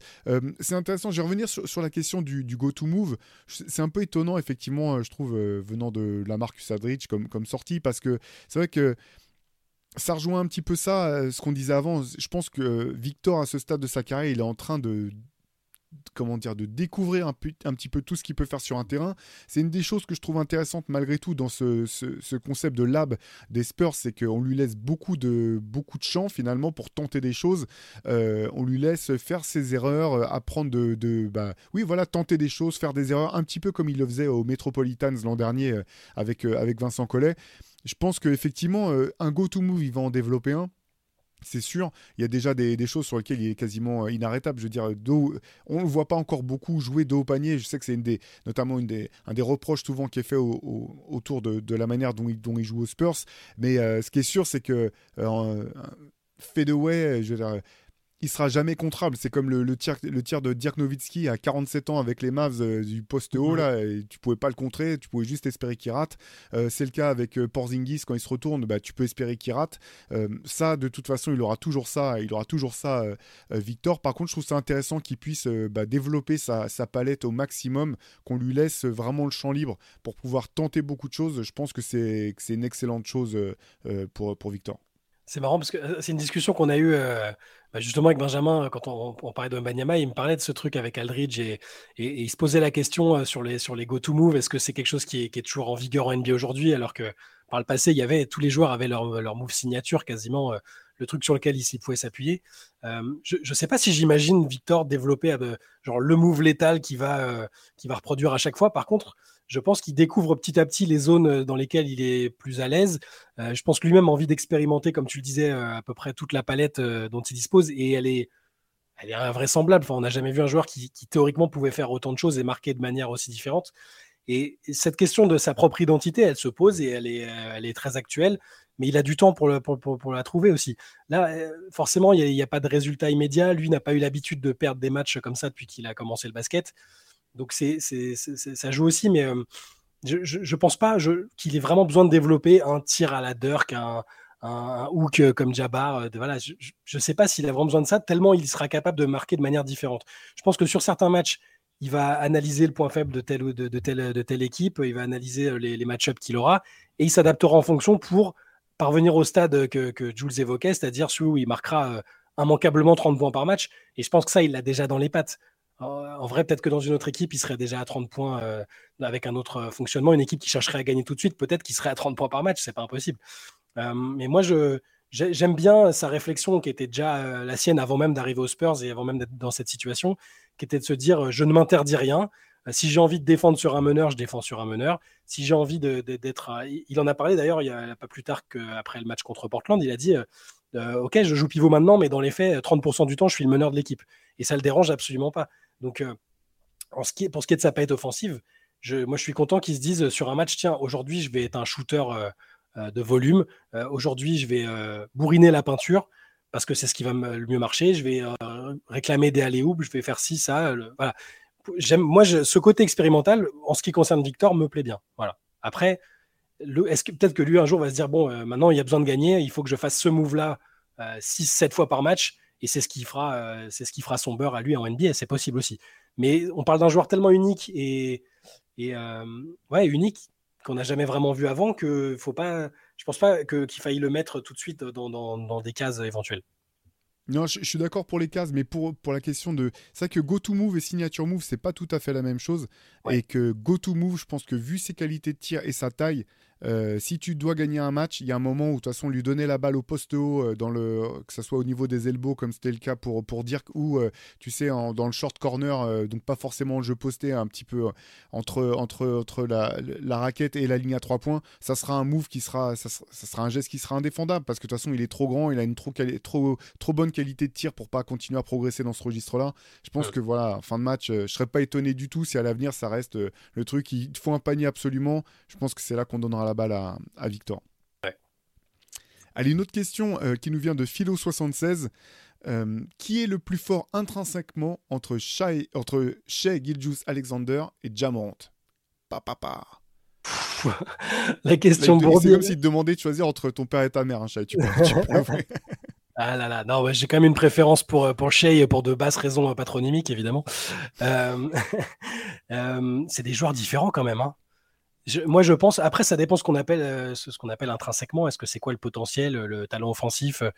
c'est intéressant, je vais revenir sur, la question du, go-to move. C'est un peu étonnant, effectivement, je trouve, venant de la Marcus Aldridge comme, comme sortie, parce que c'est vrai que ça rejoint un petit peu ça, euh, ce qu'on disait avant. Je pense que Victor, à ce stade de sa carrière, il est en train de comment dire de découvrir un, petit peu tout ce qu'il peut faire sur un terrain. C'est une des choses que je trouve intéressante malgré tout dans ce, concept de lab des Spurs, c'est qu'on lui laisse beaucoup de beaucoup de champ finalement pour tenter des choses. Euh, on lui laisse faire ses erreurs, euh, apprendre de, de bah, oui voilà tenter des choses, faire des erreurs un petit peu comme il le faisait au Metropolitans l'an dernier avec avec Vincent Collet je pense qu'effectivement, euh, un go-to-move, il va en développer un. C'est sûr, il y a déjà des, choses sur lesquelles il est quasiment euh, inarrêtable. Je veux dire, on ne le voit pas encore beaucoup jouer dos au panier. Je sais que c'est notamment un des reproches souvent qui est fait autour de, la manière dont il, dont joue aux Spurs. Mais euh, ce qui est sûr, c'est que euh, Fedeway, je veux dire, il sera jamais contrable. C'est comme le, tir, le tir de Dirk Nowitzki à 47 ans avec les Mavs euh, du poste haut, là, et tu pouvais pas le contrer, tu pouvais juste espérer qu'il rate. Euh, c'est le cas avec euh, Porzingis, quand il se retourne, bah, tu peux espérer qu'il rate. ça, de toute façon, il aura toujours ça, il aura toujours ça, Victor. Par contre, je trouve ça intéressant qu'il puisse bah, développer sa, palette au maximum, qu'on lui laisse vraiment le champ libre pour pouvoir tenter beaucoup de choses. Je pense que c'est une excellente chose pour, pour Victor. C'est marrant parce que c'est une discussion qu'on a eue bah, justement, avec Benjamin, quand on, parlait de Banyama, il me parlait de ce truc avec Aldridge et, il se posait la question euh, sur les, sur les go-to-move. Est-ce que c'est quelque chose qui est, qui est, toujours en vigueur en NBA aujourd'hui? Alors que par le passé, il y avait tous les joueurs avaient leur, leur move signature quasiment. Euh, le truc sur lequel il pouvait s'appuyer. Euh, je ne sais pas si j'imagine Victor développer genre le move létal qui va, qui va reproduire à chaque fois. Par contre, je pense qu'il découvre petit à petit les zones euh, dans lesquelles il est plus à l'aise. Euh, je pense que lui-même a envie d'expérimenter, comme tu le disais, euh, à peu près toute la palette dont il dispose. Et elle est, elle est invraisemblable. Enfin, on n'a jamais vu un joueur qui, théoriquement pouvait faire autant de choses et marquer de manière aussi différente. Et cette question de sa propre identité, elle se pose et elle est, elle est très actuelle, mais il a du temps pour, la trouver aussi. Là, forcément, il n'y a, pas de résultat immédiat. Lui n'a pas eu l'habitude de perdre des matchs comme ça depuis qu'il a commencé le basket. Donc c'est, ça joue aussi, mais je ne pense pas qu'il ait vraiment besoin de développer un tir à la Dirk, un, un, hook euh, comme Jabbar. Euh, voilà, je ne sais pas s'il a vraiment besoin de ça, tellement il sera capable de marquer de manière différente. Je pense que sur certains matchs, il va analyser le point faible de telle, de, de telle, de telle équipe, il va analyser euh, les, match-ups qu'il aura, et il s'adaptera en fonction pour parvenir au stade que, que Jules évoquait, c'est-à-dire celui où il marquera immanquablement 30 points par match. Et je pense que ça, il l'a déjà dans les pattes. En vrai, peut-être que dans une autre équipe, il serait déjà à 30 points avec un autre fonctionnement. Une équipe qui chercherait à gagner tout de suite, peut-être qu'il serait à 30 points par match, c'est pas impossible. Euh, mais moi, je, j'aime bien sa réflexion qui était déjà euh, la sienne avant même d'arriver aux Spurs et avant même d'être dans cette situation, qui était de se dire euh, je ne m'interdis rien. Si j'ai envie de défendre sur un meneur, je défends sur un meneur. Si j'ai envie d'être. il en a parlé d'ailleurs il pas plus tard qu'après le match contre Portland. Il a dit Ok, je joue pivot maintenant, mais dans les faits, 30% du temps, je suis le meneur de l'équipe. Et ça le dérange absolument pas. Donc, qui, pour ce qui est de sa palette offensive, je, moi je suis content qu'ils se disent sur un match tiens, aujourd'hui, je vais être un shooter euh, de volume. Euh, aujourd'hui, je vais euh, bourriner la peinture parce que c'est ce qui va le mieux marcher. Je vais réclamer des allées je vais faire ci, ça. J'aime, moi, ce côté expérimental, en ce qui concerne Victor, me plaît bien. Après, est-ce que peut-être que lui un jour va se dire bon, maintenant il y a besoin de gagner, il faut que je fasse ce move-là 6-7 fois par match, et c'est ce qui fera, c'est ce qui fera son beurre à lui en NBA. C'est possible aussi. Mais on parle d'un joueur tellement unique et, et ouais, unique qu'on n'a jamais vraiment vu avant, que faut pas, je pense pas qu'il faille le mettre tout de suite dans, des cases éventuelles. Non, je, suis d'accord pour les cases, mais pour, pour la question de. C'est vrai que Go to Move et Signature Move, c'est pas tout à fait la même chose. Et que Go to Move, je pense que vu ses qualités de tir et sa taille, euh, si tu dois gagner un match, il y a un moment où de toute façon lui donner la balle au poste haut, euh, dans le, que ce soit au niveau des elbows comme c'était le cas pour, pour Dirk ou euh, tu sais dans le short corner, donc pas forcément le jeu posté, un petit peu entre, entre, entre la, la, raquette et la ligne à trois points, ça sera un move qui sera, ça, sera un geste qui sera indéfendable parce que de toute façon il est trop grand, il a une trop, trop, trop bonne qualité de tir pour pas continuer à progresser dans ce registre-là. Je pense que voilà, fin de match, je serais pas étonné du tout si à l'avenir ça reste le truc, il faut un panier absolument. Je pense que c'est là qu'on donnera la balle à, Victor. Allez, une autre question euh, qui nous vient de Philo76. Euh, qui est le plus fort intrinsèquement entre Shea, entre Shea Giljus Alexander et Jamorant? Papa. Pa, La question C'est comme s'il te demandait de choisir entre ton père et ta mère, hein, Tu peux, ah là là, non, j'ai quand même une préférence pour, euh, pour Shea pour de basses raisons patronymiques, évidemment. c'est des joueurs différents quand même. Hein moi, je pense. Après, ça dépend ce qu'on appelle, euh, ce qu'on appelle intrinsèquement. Est-ce que c'est quoi le potentiel, le talent offensif euh?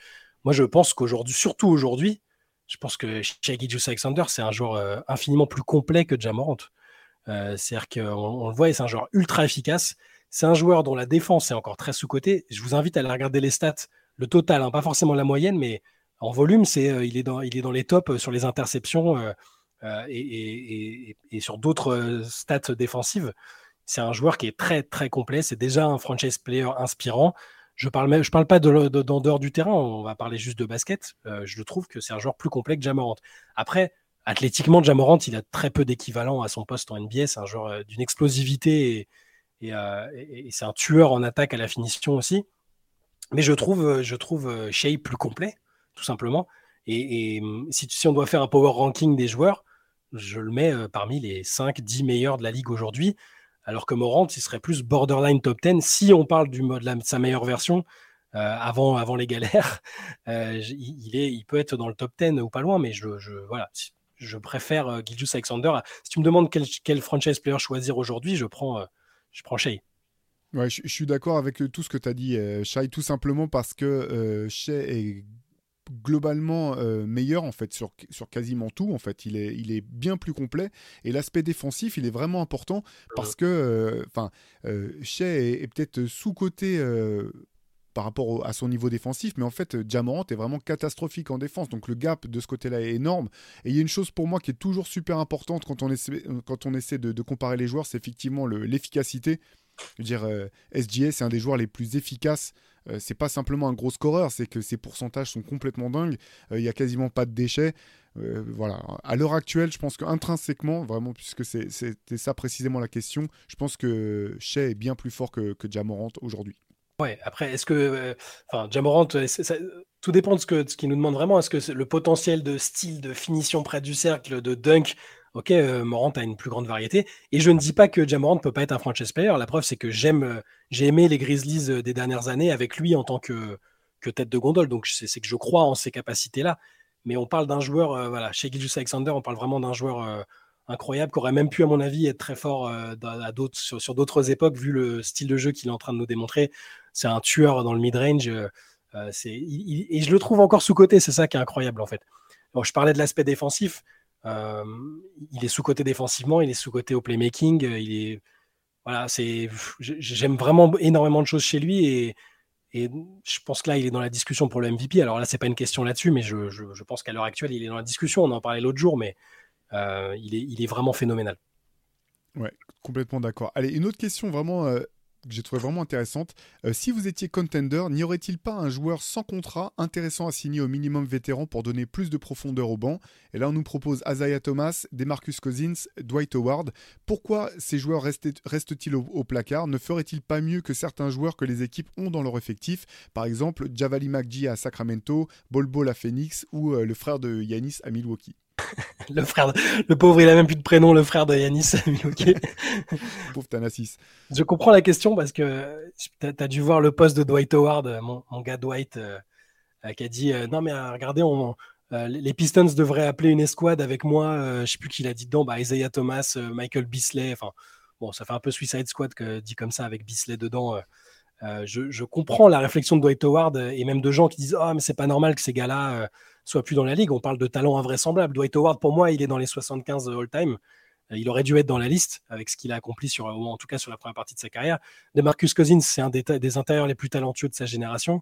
Moi, je pense qu'aujourd'hui, surtout aujourd'hui, je pense que Shai Alexander, c'est un joueur euh, infiniment plus complet que Jamorant. C'est-à-dire qu'on le voit, c'est un joueur ultra efficace. C'est un joueur dont la défense est encore très sous-cotée. Je vous invite à aller regarder les stats, le total, hein, pas forcément la moyenne, mais en volume, c'est il, est dans, il est dans les tops sur les interceptions et, sur d'autres stats défensives. C'est un joueur qui est très très complet. C'est déjà un franchise player inspirant. Je parle je parle pas de, dehors du terrain. On va parler juste de basket. Euh, je trouve que c'est un joueur plus complet que Jamorant. Après, athlétiquement, Jamorant, il a très peu d'équivalent à son poste en NBA. C'est un joueur euh, d'une explosivité euh, et, c'est un tueur en attaque à la finition aussi. Mais je trouve, je trouve Shea plus complet, tout simplement. Et, si, si, on doit faire un power ranking des joueurs, je le mets parmi les 5-10 meilleurs de la ligue aujourd'hui alors que Morant, il serait plus borderline top 10 si on parle du mode de sa meilleure version. Euh, avant, avant les galères, euh, il, est, il peut être dans le top 10 ou pas loin, mais je, voilà, je préfère euh, Alexander. Si tu me demandes quel, franchise player choisir aujourd'hui, je prends, je prends Shea. Ouais, je, suis d'accord avec tout ce que tu as dit, Shea, tout simplement parce que Shea est globalement euh, meilleur en fait sur, sur quasiment tout en fait il est, il est bien plus complet et l'aspect défensif il est vraiment important parce que euh, enfin euh, est, peut-être sous côté par rapport à son niveau défensif, mais en fait, Diamant est vraiment catastrophique en défense. Donc le gap de ce côté-là est énorme. Et il y a une chose pour moi qui est toujours super importante quand on essaie, quand on essaie de, comparer les joueurs, c'est effectivement l'efficacité. Je veux dire, SGA, c'est un des joueurs les plus efficaces c'est pas simplement un gros scoreur, c'est que ses pourcentages sont complètement dingues. Il y a quasiment pas de déchets. voilà. À l'heure actuelle, je pense qu'intrinsèquement, vraiment, puisque c'était ça précisément la question, je pense que Shea est bien plus fort que, que Jamorant aujourd'hui. Ouais, après, est-ce que. Euh, enfin, Jamorant, euh, tout dépend de ce qu'il ce nous demande vraiment. Est-ce que le potentiel de style, de finition près du cercle, de dunk, ok, euh, Morant a une plus grande variété. Et je ne dis pas que Jamorant ne peut pas être un franchise player. La preuve, c'est que j'aime, j'ai aimé les Grizzlies des dernières années avec lui en tant que, tête de gondole. Donc, c'est que je crois en ses capacités-là. Mais on parle d'un joueur, voilà, chez Gilles Alexander, on parle vraiment d'un joueur incroyable, qui aurait même pu, à mon avis, être très fort sur, d'autres époques, vu le style de jeu qu'il est en train de nous démontrer c'est un tueur dans le mid-range. Euh, euh, et je le trouve encore sous-côté, c'est ça qui est incroyable en fait. je parlais de l'aspect défensif. Euh, il est sous-côté défensivement, il est sous-côté au playmaking. Il est, voilà, c'est, j'aime vraiment énormément de choses chez lui et, je pense que là, il est dans la discussion pour le MVP. Alors là, c'est pas une question là-dessus, mais je, pense qu'à l'heure actuelle, il est dans la discussion. On en parlait l'autre jour, mais il, est, il est vraiment phénoménal. Ouais, complètement d'accord. Allez, une autre question vraiment que j'ai trouvé vraiment intéressante. Euh, si vous étiez contender, n'y aurait-il pas un joueur sans contrat intéressant à signer au minimum vétéran pour donner plus de profondeur au banc? Et là, on nous propose Azaya Thomas, Demarcus Cousins, Dwight Howard. Pourquoi ces joueurs restent-ils au, placard? Ne ferait-il pas mieux que certains joueurs que les équipes ont dans leur effectif? Par exemple, Javali McGee à Sacramento, Bol Bol à Phoenix ou euh, le frère de Yanis à Milwaukee le frère, le pauvre, il a même plus de prénom, le frère de Yanis. ok. pauvre Thanasis. Je comprends la question parce que tu as, dû voir le poste de Dwight Howard, mon, gars Dwight, euh, euh, qui a dit euh, Non, mais regardez, on, les Pistons devraient appeler une escouade avec moi. je sais plus qui l'a dit dedans, bah, Isaiah Thomas, Michael Bisley. Enfin, bon, ça fait un peu Suicide Squad que dit comme ça avec Bisley dedans. Je, je, comprends la réflexion de Dwight Howard et même de gens qui disent Oh, mais c'est pas normal que ces gars-là soit plus dans la ligue. On parle de talent invraisemblable. Dwight Howard, pour moi, il est dans les 75 all-time. Euh, il aurait dû être dans la liste avec ce qu'il a accompli, sur, en tout cas sur la première partie de sa carrière. De Marcus Cousins, c'est un des, intérieurs les plus talentueux de sa génération.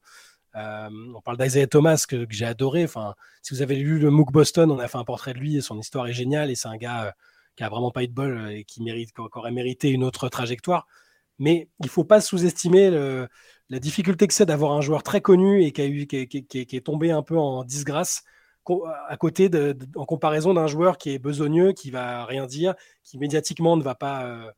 Euh, on parle d'Isaiah Thomas que, j'ai adoré. Enfin, si vous avez lu le MOOC Boston, on a fait un portrait de lui et son histoire est géniale. Et c'est un gars euh, qui a vraiment pas eu de bol et qui mérite, qui aurait mérité une autre trajectoire. Mais il faut pas sous-estimer le, la difficulté que c'est d'avoir un joueur très connu et qui, a eu, qui, est tombé un peu en disgrâce à côté en comparaison d'un joueur qui est besogneux, qui va rien dire, qui médiatiquement ne va pas euh,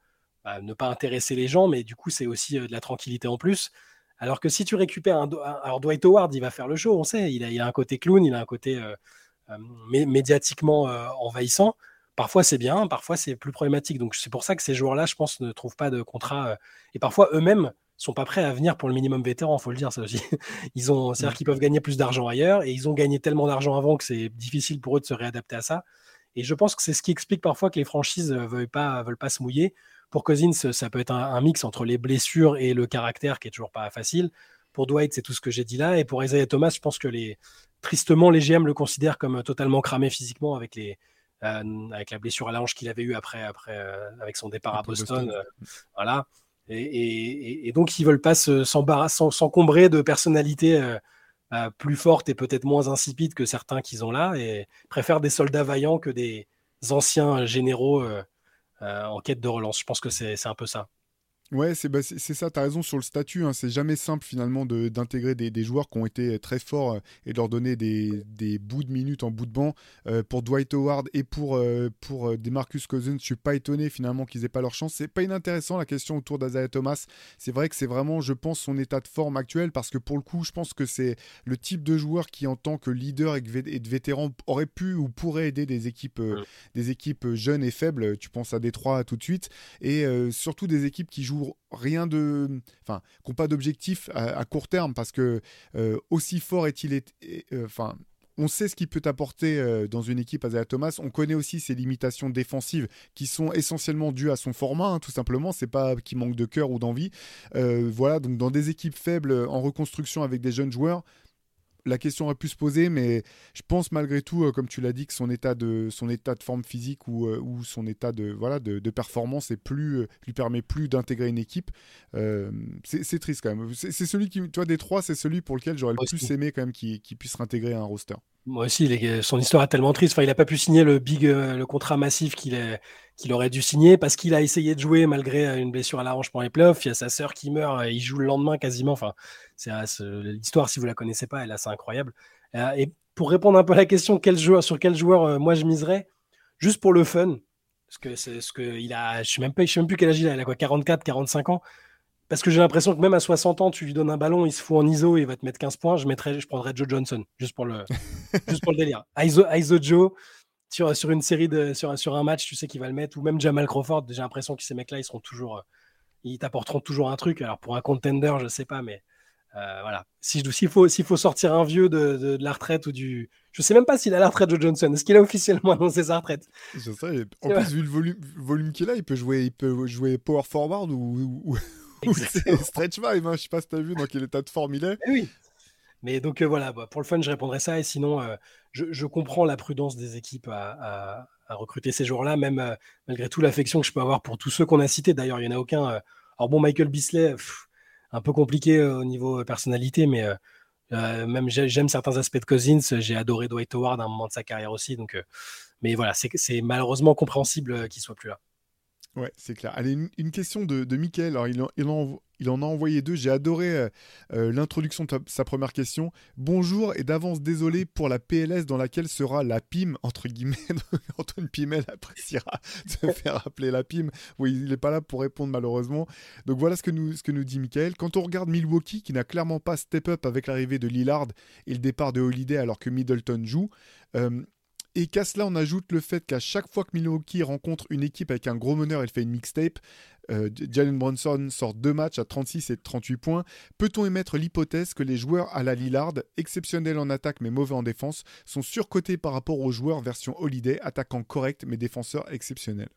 bah, ne pas intéresser les gens, mais du coup c'est aussi euh, de la tranquillité en plus. Alors que si tu récupères un, alors Dwight Howard, il va faire le show, on sait, il a, il a un côté clown, il a un côté euh, médiatiquement envahissant. Parfois c'est bien, parfois c'est plus problématique. Donc c'est pour ça que ces joueurs-là, je pense, ne trouvent pas de contrat et parfois eux-mêmes sont pas prêts à venir pour le minimum vétéran, faut le dire ça aussi. Ils ont, c'est-à-dire mm. qu'ils peuvent gagner plus d'argent ailleurs et ils ont gagné tellement d'argent avant que c'est difficile pour eux de se réadapter à ça. Et je pense que c'est ce qui explique parfois que les franchises veulent pas, veulent pas se mouiller. Pour Cousins, ça peut être un, mix entre les blessures et le caractère qui est toujours pas facile. Pour Dwight, c'est tout ce que j'ai dit là. Et pour Isaiah Thomas, je pense que les, tristement, les GM le considèrent comme totalement cramé physiquement avec les, euh, avec la blessure à la hanche qu'il avait eu après, après euh, avec son départ à Boston. Euh, voilà. Et, donc, ils veulent pas s'encombrer de personnalités euh, euh, plus fortes et peut-être moins insipides que certains qu'ils ont là, et préfèrent des soldats vaillants que des anciens généraux euh, en quête de relance. Je pense que c'est un peu ça. Ouais, c'est bah, ça, tu as raison sur le statut. Hein. C'est jamais simple finalement d'intégrer des, des, joueurs qui ont été très forts euh, et de leur donner des, des, bouts de minutes en bout de banc. Euh, pour Dwight Howard et pour, euh, pour Demarcus Cousins, je suis pas étonné finalement qu'ils aient pas leur chance. C'est pas inintéressant la question autour d'Azaya Thomas. C'est vrai que c'est vraiment, je pense, son état de forme actuel parce que pour le coup, je pense que c'est le type de joueur qui, en tant que leader et de vétéran, aurait pu ou pourrait aider des équipes, des équipes jeunes et faibles. Tu penses à Détroit tout de suite et surtout des équipes qui jouent rien de. Enfin, qui n'ont pas d'objectif à, court terme, parce que euh, aussi fort est-il. Euh, enfin. on sait ce qu'il peut apporter euh, dans une équipe à Thomas. On connaît aussi ses limitations défensives qui sont essentiellement dues à son format, hein, tout simplement. C'est pas qu'il manque de cœur ou d'envie. voilà, donc dans des équipes faibles en reconstruction avec des jeunes joueurs, la question aurait pu se poser, mais je pense malgré tout, euh, comme tu l'as dit, que son état de, son état de forme physique ou, euh, ou son état de, voilà, de, performance est plus, euh, lui permet plus d'intégrer une équipe. c'est triste quand même. C'est celui qui, toi, des trois, c'est celui pour lequel j'aurais le plus aimé quand même qu'il puisse réintégrer un roster. Moi aussi, son histoire est tellement triste. Enfin, il n'a pas pu signer le big, le contrat massif qu'il qu'il aurait dû signer parce qu'il a essayé de jouer malgré euh, une blessure à la hanche pendant les playoffs. Il y a sa sœur qui meurt, euh, il joue le lendemain quasiment. Enfin, c'est l'histoire, si vous la connaissez pas, elle est assez incroyable. Euh, et pour répondre un peu à la question, quel joueur, sur quel joueur moi je miserais, juste pour le fun, parce que c'est ce que il a, je sais même pas, je sais même plus quel âge il a, il a quoi, 44, 45 ans? Parce que j'ai l'impression que même à 60 ans, tu lui donnes un ballon, il se fout en ISO, il va te mettre 15 points. Je mettrais, je prendrais Joe Johnson, juste pour le, juste pour le délire. ISO, ISO Joe, sur, sur une série de sur, sur un match, tu sais qu'il va le mettre, ou même Jamal Crawford, j'ai l'impression que ces mecs-là, ils seront toujours, euh, ils t'apporteront toujours un truc. Alors pour un contender, je sais pas, mais euh, voilà. Si s'il faut s'il faut sortir un vieux de, de, la retraite ou du, je sais même pas s'il a la retraite de Johnson. Est-ce qu'il a officiellement annoncé sa retraite? Sais. En plus, vu le volume, volume qu'il a, il peut jouer, il peut jouer power forward ou, ou, ou stretch five. Hein. Je sais pas si tu as vu dans quel état de forme il est. Eh oui. Mais donc euh, voilà, bah, pour le fun, je répondrai ça. Et sinon, euh, je, comprends la prudence des équipes à, recruter ces joueurs-là, même euh, malgré tout l'affection que je peux avoir pour tous ceux qu'on a cités. D'ailleurs, il n'y en a aucun. alors bon, Michael Bisley, un peu compliqué au niveau personnalité, mais même j'aime certains aspects de Cousins. J'ai adoré Dwight Howard à un moment de sa carrière aussi. Mais voilà, c'est malheureusement compréhensible qu'il soit plus là. Ouais, c'est clair. Allez, une, question de, de Michael. Alors, il, il, en, il en a envoyé deux. J'ai adoré euh, euh, l'introduction de sa première question. Bonjour et d'avance désolé pour la PLS dans laquelle sera la PIM, entre guillemets. Antoine Pimel appréciera de faire appeler la PIM. Oui, il n'est pas là pour répondre malheureusement. Donc voilà ce que nous, ce que nous dit Michael. Quand on regarde Milwaukee, qui n'a clairement pas step up avec l'arrivée de Lillard et le départ de Holiday alors que Middleton joue, euh, et qu'à cela, on ajoute le fait qu'à chaque fois que Milwaukee rencontre une équipe avec un gros meneur, elle fait une mixtape. Euh, Jalen Brunson sort deux matchs à 36 et 38 points. Peut-on émettre l'hypothèse que les joueurs à la Lillard, exceptionnels en attaque mais mauvais en défense, sont surcotés par rapport aux joueurs version Holiday, attaquant correct mais défenseurs exceptionnels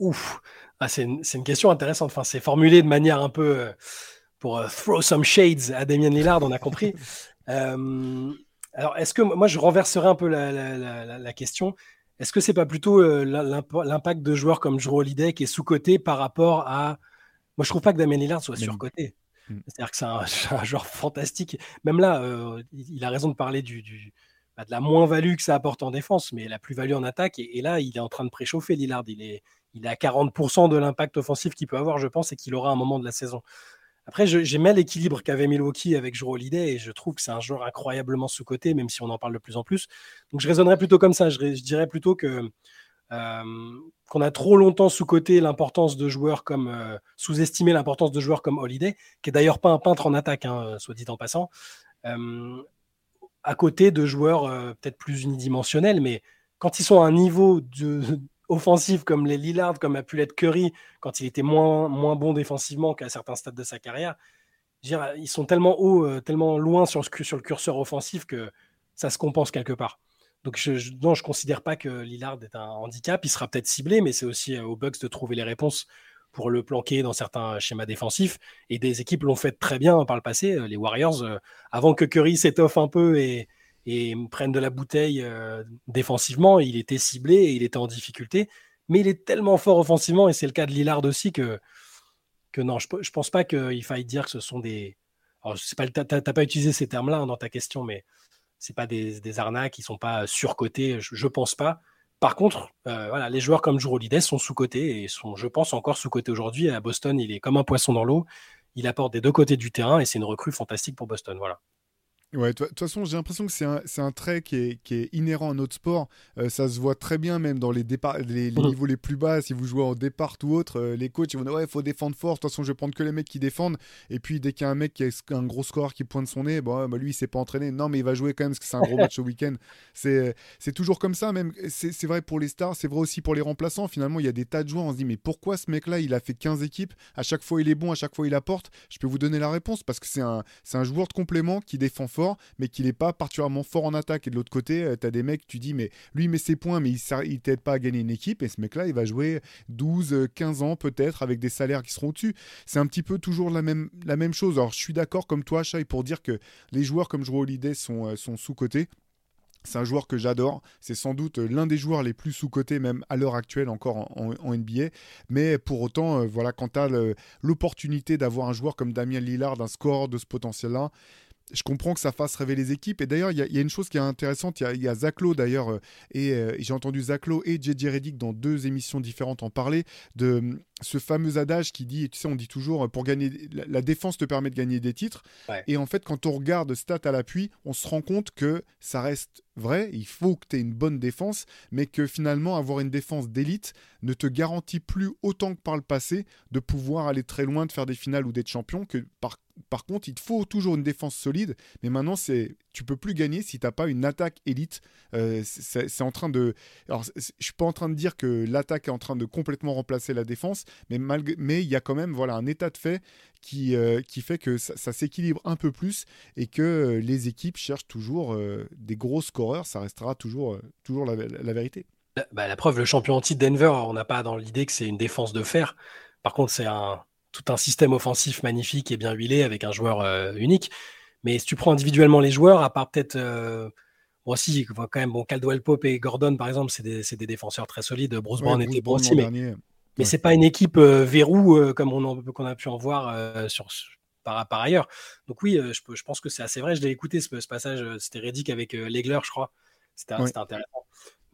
Ouf, ah, c'est une, une, question intéressante. Enfin, c'est formulé de manière un peu euh, pour euh, throw some shades à Damien Lillard, on a compris. Alors, est-ce que moi, je renverserai un peu la, question Est-ce que c'est pas plutôt euh, l'impact de joueurs comme Jrue Holiday qui est sous-coté par rapport à. Moi, je trouve pas que Damien Lillard soit surcoté. Mm. C'est-à-dire que c'est un, joueur fantastique. Même là, euh, il a raison de parler du, bah, de la moins-value que ça apporte en défense, mais la plus-value en attaque. Et, là, il est en train de préchauffer Lillard. Il est, il est à 40% de l'impact offensif qu'il peut avoir, je pense, et qu'il aura à un moment de la saison. Après, j'aimais l'équilibre qu'avait Milwaukee avec Jrue Holiday et je trouve que c'est un joueur incroyablement sous-coté, même si on en parle de plus en plus. Donc je raisonnerais plutôt comme ça. Je, dirais plutôt que euh, qu'on a trop longtemps sous-coté l'importance de joueurs comme euh, sous-estimé l'importance de joueurs comme Holiday, qui est d'ailleurs pas un peintre en attaque, hein, soit dit en passant, euh, à côté de joueurs peut-être plus unidimensionnels, mais quand ils sont à un niveau de, offensifs comme les Lillard, comme a pu l'être Curry, quand il était moins, moins bon défensivement qu'à certains stades de sa carrière, ils sont tellement haut, euh, tellement loin sur, le curseur offensif que ça se compense quelque part. Donc je, je non, considère pas que Lillard est un handicap. Il sera peut-être ciblé, mais c'est aussi euh, aux Bucks de trouver les réponses pour le planquer dans certains schémas défensifs. Et des équipes l'ont fait très bien par le passé. Euh, les Warriors, avant que Curry s'étoffe un peu et, et prennent de la bouteille euh, défensivement. Il était ciblé et il était en difficulté. Mais il est tellement fort offensivement, et c'est le cas de Lillard aussi, que, que non, je ne pense pas qu'il faille dire que ce sont des. Alors, tu n'as pas utilisé ces termes-là hein, dans ta question, mais ce pas des, des, arnaques, ils ne sont pas surcotés, je ne pense pas. Par contre, euh, voilà, les joueurs comme Holiday sont sous-cotés et sont, je pense, encore sous-cotés aujourd'hui. À Boston, il est comme un poisson dans l'eau. Il apporte des deux côtés du terrain et c'est une recrue fantastique pour Boston. Voilà. Ouais, de toute façon, j'ai l'impression que c'est un, un, trait qui est, qui est, inhérent à notre sport. Euh, ça se voit très bien, même dans les, départs, les, mmh. niveaux les plus bas. Si vous jouez en départ ou autre, euh, les coachs ils vont dire Ouais, il faut défendre fort. De toute façon, je vais prendre que les mecs qui défendent. Et puis, dès qu'il y a un mec qui a un gros score qui pointe son nez, bon, bah, lui, il s'est pas entraîné. Non, mais il va jouer quand même parce que c'est un gros match au week-end. C'est toujours comme ça, même. C'est vrai pour les stars, c'est vrai aussi pour les remplaçants. Finalement, il y a des tas de joueurs. On se dit Mais pourquoi ce mec-là, il a fait 15 équipes? À chaque fois, il est bon, à chaque fois, il apporte. Je peux vous donner la réponse parce que c'est un, un joueur de complément qui défend fort, mais qui n'est pas particulièrement fort en attaque. Et de l'autre côté, euh, tu as des mecs, tu dis, mais lui, met ses points, mais il ne t'aide pas à gagner une équipe. Et ce mec-là, il va jouer 12, 15 euh, ans peut-être avec des salaires qui seront au-dessus. C'est un petit peu toujours la même, chose. Alors, je suis d'accord comme toi, Shai, pour dire que les joueurs comme Joe Holiday sont, euh, sont sous-cotés. C'est un joueur que j'adore. C'est sans doute l'un des joueurs les plus sous-cotés, même à l'heure actuelle, encore en, NBA. Mais pour autant, voilà, quand tu as l'opportunité d'avoir un joueur comme Damien Lillard, un score de ce potentiel-là, je comprends que ça fasse rêver les équipes. Et d'ailleurs, il y, a une chose qui est intéressante. Il y a, Zaclo d'ailleurs, euh, euh, et, j'ai entendu Zaclo et JJ Reddick dans deux émissions différentes en parler, de hum, ce fameux adage qui dit, tu sais, on dit toujours, pour gagner, la, défense te permet de gagner des titres. Et en fait, quand on regarde stats à l'appui, on se rend compte que ça reste vrai. Il faut que tu aies une bonne défense, mais que finalement, avoir une défense d'élite ne te garantit plus autant que par le passé de pouvoir aller très loin, de faire des finales ou d'être champion, que par par contre, il te faut toujours une défense solide, mais maintenant, c'est tu peux plus gagner si tu n'as pas une attaque élite. Euh, c'est en train de. Alors, je suis pas en train de dire que l'attaque est en train de complètement remplacer la défense, mais mais il y a quand même voilà un état de fait qui euh, qui fait que ça, s'équilibre un peu plus et que euh, les équipes cherchent toujours des gros scoreurs. Ça restera toujours toujours la, vérité. Bah, la preuve, le champion anti Denver, on n'a pas dans l'idée que c'est une défense de fer. Par contre, c'est un tout un système offensif magnifique et bien huilé avec un joueur euh, unique. Mais si tu prends individuellement les joueurs, à part peut-être. Euh, bon, si, quand même, bon, Caldwell Pope et Gordon, par exemple, c'est des, défenseurs très solides. Bruce Brown était bon aussi, mais, mais c'est pas une équipe euh, verrou comme on, qu'on a pu en voir sur, par, par, ailleurs. Donc, oui, je, je pense que c'est assez vrai. Je l'ai écouté ce, passage, c'était Reddick avec Legler, je crois. C'était intéressant.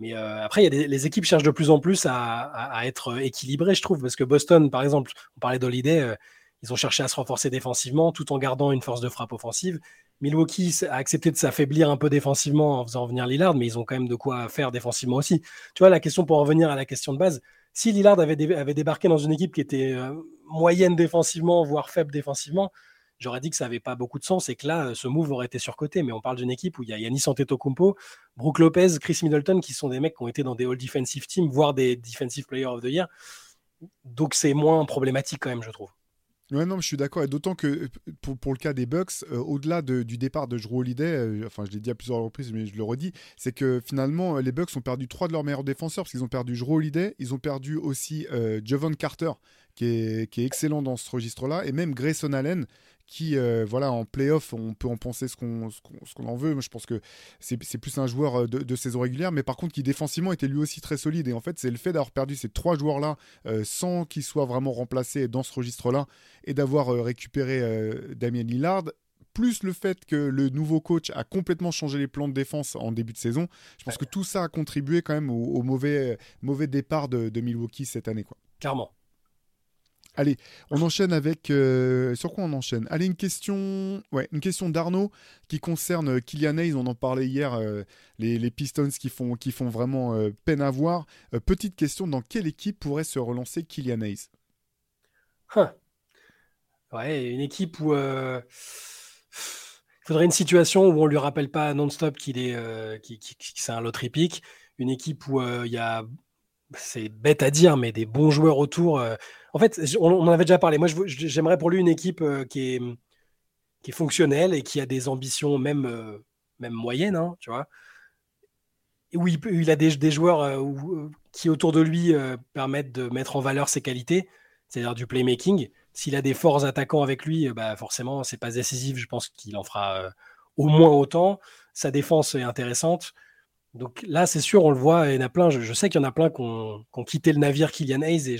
Mais euh, après, y a les équipes cherchent de plus en plus à, être équilibrées, je trouve, parce que Boston, par exemple, on parlait d'Holiday, euh, ils ont cherché à se renforcer défensivement tout en gardant une force de frappe offensive. Milwaukee a accepté de s'affaiblir un peu défensivement en faisant venir Lillard, mais ils ont quand même de quoi faire défensivement aussi. Tu vois, la question pour en revenir à la question de base, si Lillard avait, débarqué dans une équipe qui était euh, moyenne défensivement, voire faible défensivement, j'aurais dit que ça n'avait pas beaucoup de sens et que là, ce move aurait été surcoté. Mais on parle d'une équipe où il y a Yannis Antetokounmpo, Brook Lopez, Chris Middleton, qui sont des mecs qui ont été dans des All-Defensive Teams, voire des Defensive Player of the Year. Donc c'est moins problématique quand même, je trouve. Ouais, non, je suis d'accord. Et d'autant que pour, pour, le cas des Bucks, euh, au-delà du départ de Drew Holiday, euh, enfin, je l'ai dit à plusieurs reprises, mais je le redis, c'est que finalement, les Bucks ont perdu trois de leurs meilleurs défenseurs parce qu'ils ont perdu Drew Holiday, ils ont perdu aussi euh, Javon Carter, qui est, qui est, excellent dans ce registre-là, et même Grayson Allen, qui, euh, voilà, en playoff, on peut en penser ce qu'on en veut. Moi, je pense que c'est plus un joueur euh, de, saison régulière, mais par contre, qui défensivement était lui aussi très solide. Et en fait, c'est le fait d'avoir perdu ces trois joueurs-là euh, sans qu'ils soient vraiment remplacés dans ce registre-là et d'avoir récupéré Damien Lillard plus le fait que le nouveau coach a complètement changé les plans de défense en début de saison, je pense que tout ça a contribué quand même au, mauvais, mauvais départ de, de, Milwaukee cette année. Quoi. Clairement. Allez, on enchaîne avec. Euh, sur quoi on enchaîne? Allez, une question, d'Arnaud qui concerne Kylian Hayes. On en parlait hier, euh, les, Pistons qui font, vraiment euh, peine à voir. petite question dans quelle équipe pourrait se relancer Kylian Hayes? Ouais, une équipe où. Il faudrait une situation où on lui rappelle pas non-stop qu'il est, c'est un loterie pick. Une équipe où il y a c'est bête à dire, mais des bons joueurs autour. En fait, on, en avait déjà parlé. Moi, j'aimerais pour lui une équipe euh, qui, est, qui fonctionnelle et qui a des ambitions même, euh, moyennes, hein, tu vois. Où il, a des, joueurs qui, autour de lui, permettent de mettre en valeur ses qualités, c'est-à-dire du playmaking. S'il a des forts attaquants avec lui, bah forcément, c'est pas décisif. Je pense qu'il en fera au moins autant. Sa défense est intéressante. Donc là, c'est sûr, on le voit, il y en a plein. Je, sais qu'il y en a plein qui ont, quitté le navire Kylian Hayes et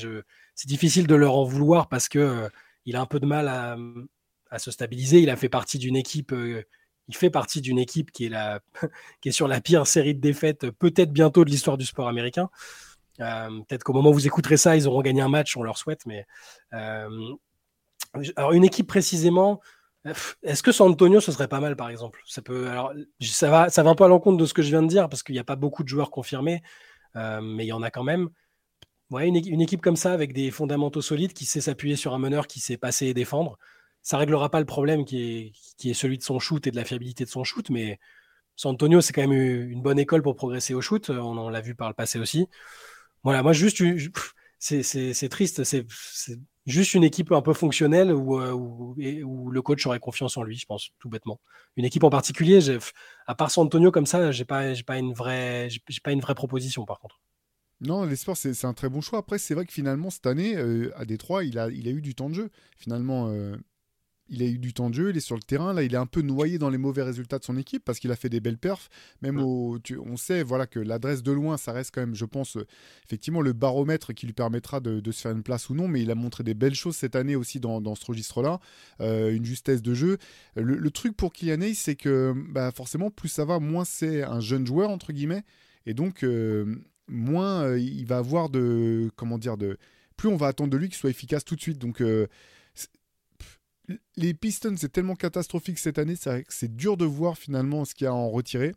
c'est difficile de leur en vouloir parce que euh, il a un peu de mal à, se stabiliser. Il a fait partie d'une équipe, euh, il fait partie d'une équipe qui est, sur la pire série de défaites, peut-être bientôt de l'histoire du sport américain. Euh, peut-être qu'au moment où vous écouterez ça, ils auront gagné un match, on leur souhaite, mais alors une équipe précisément. Est-ce que San Antonio, ce serait pas mal, par exemple? Ça, va, ça va un peu à l'encontre de ce que je viens de dire, parce qu'il n'y a pas beaucoup de joueurs confirmés, mais il y en a quand même. Ouais, une, équipe comme ça, avec des fondamentaux solides, qui sait s'appuyer sur un meneur qui sait passer et défendre, ça réglera pas le problème qui est, qui est celui de son shoot et de la fiabilité de son shoot, mais San Antonio, c'est quand même une bonne école pour progresser au shoot, on, en l'a vu par le passé aussi. Voilà, moi, juste, c'est triste, c'est Juste une équipe un peu fonctionnelle où, euh, où, le coach aurait confiance en lui, je pense, tout bêtement. Une équipe en particulier, à part San Antonio comme ça, j'ai pas, pas j'ai pas une vraie proposition par contre. Non, l'espoir, c'est un très bon choix. Après, c'est vrai que finalement, cette année, euh, à Détroit, il a, il a eu du temps de jeu. Finalement, euh, il a eu du temps de jeu, il est sur le terrain. Là, il est un peu noyé dans les mauvais résultats de son équipe parce qu'il a fait des belles perfs. Même au, on sait voilà, que l'adresse de loin, ça reste quand même, je pense, euh, effectivement, le baromètre qui lui permettra de, se faire une place ou non. Mais il a montré des belles choses cette année aussi dans, ce registre-là. Une justesse de jeu. Le, truc pour Kylian c'est que bah, forcément, plus ça va, moins c'est un jeune joueur, entre guillemets. Et donc, euh, moins il va avoir de. Comment dire de plus on va attendre de lui qu'il soit efficace tout de suite. Donc, les Pistons, c'est tellement catastrophique cette année, c'est dur de voir finalement ce qu'il y a à en retirer.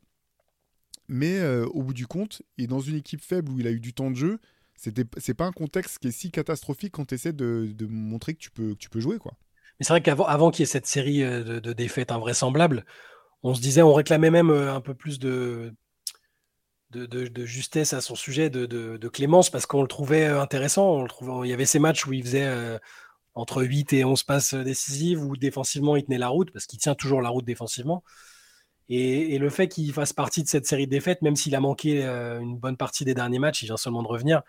Mais euh, au bout du compte, et dans une équipe faible où il a eu du temps de jeu, c'est pas un contexte qui est si catastrophique quand tu essaies de, montrer que tu peux, tu peux jouer. quoi. Mais c'est vrai qu'avant avant, qu'il y ait cette série euh, de, défaites invraisemblables, on se disait, on réclamait même euh, un peu plus de, de, justesse à son sujet, de, clémence, parce qu'on le trouvait intéressant. On trouvait, il y avait ces matchs où il faisait entre 8 et 11 passes décisives où défensivement il tenait la route parce qu'il tient toujours la route défensivement. Et, le fait qu'il fasse partie de cette série de défaites, même s'il a manqué euh, une bonne partie des derniers matchs, il vient seulement de revenir,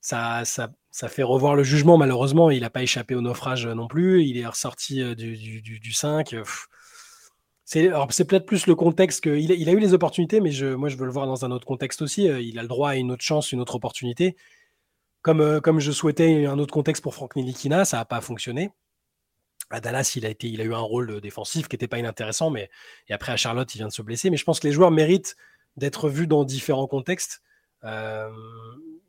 ça, ça, fait revoir le jugement malheureusement. Il n'a pas échappé au naufrage non plus, il est ressorti euh, du, du, du, 5. C'est peut-être plus le contexte qu'il il a eu les opportunités, mais moi je veux le voir dans un autre contexte aussi. Il a le droit à une autre chance, une autre opportunité. Euh, comme, je souhaitais un autre contexte pour Franck Nilikina, ça n'a pas fonctionné. À Dallas, il a, été, il a eu un rôle défensif qui n'était pas inintéressant, mais et après à Charlotte, il vient de se blesser. Mais je pense que les joueurs méritent d'être vus dans différents contextes. Euh,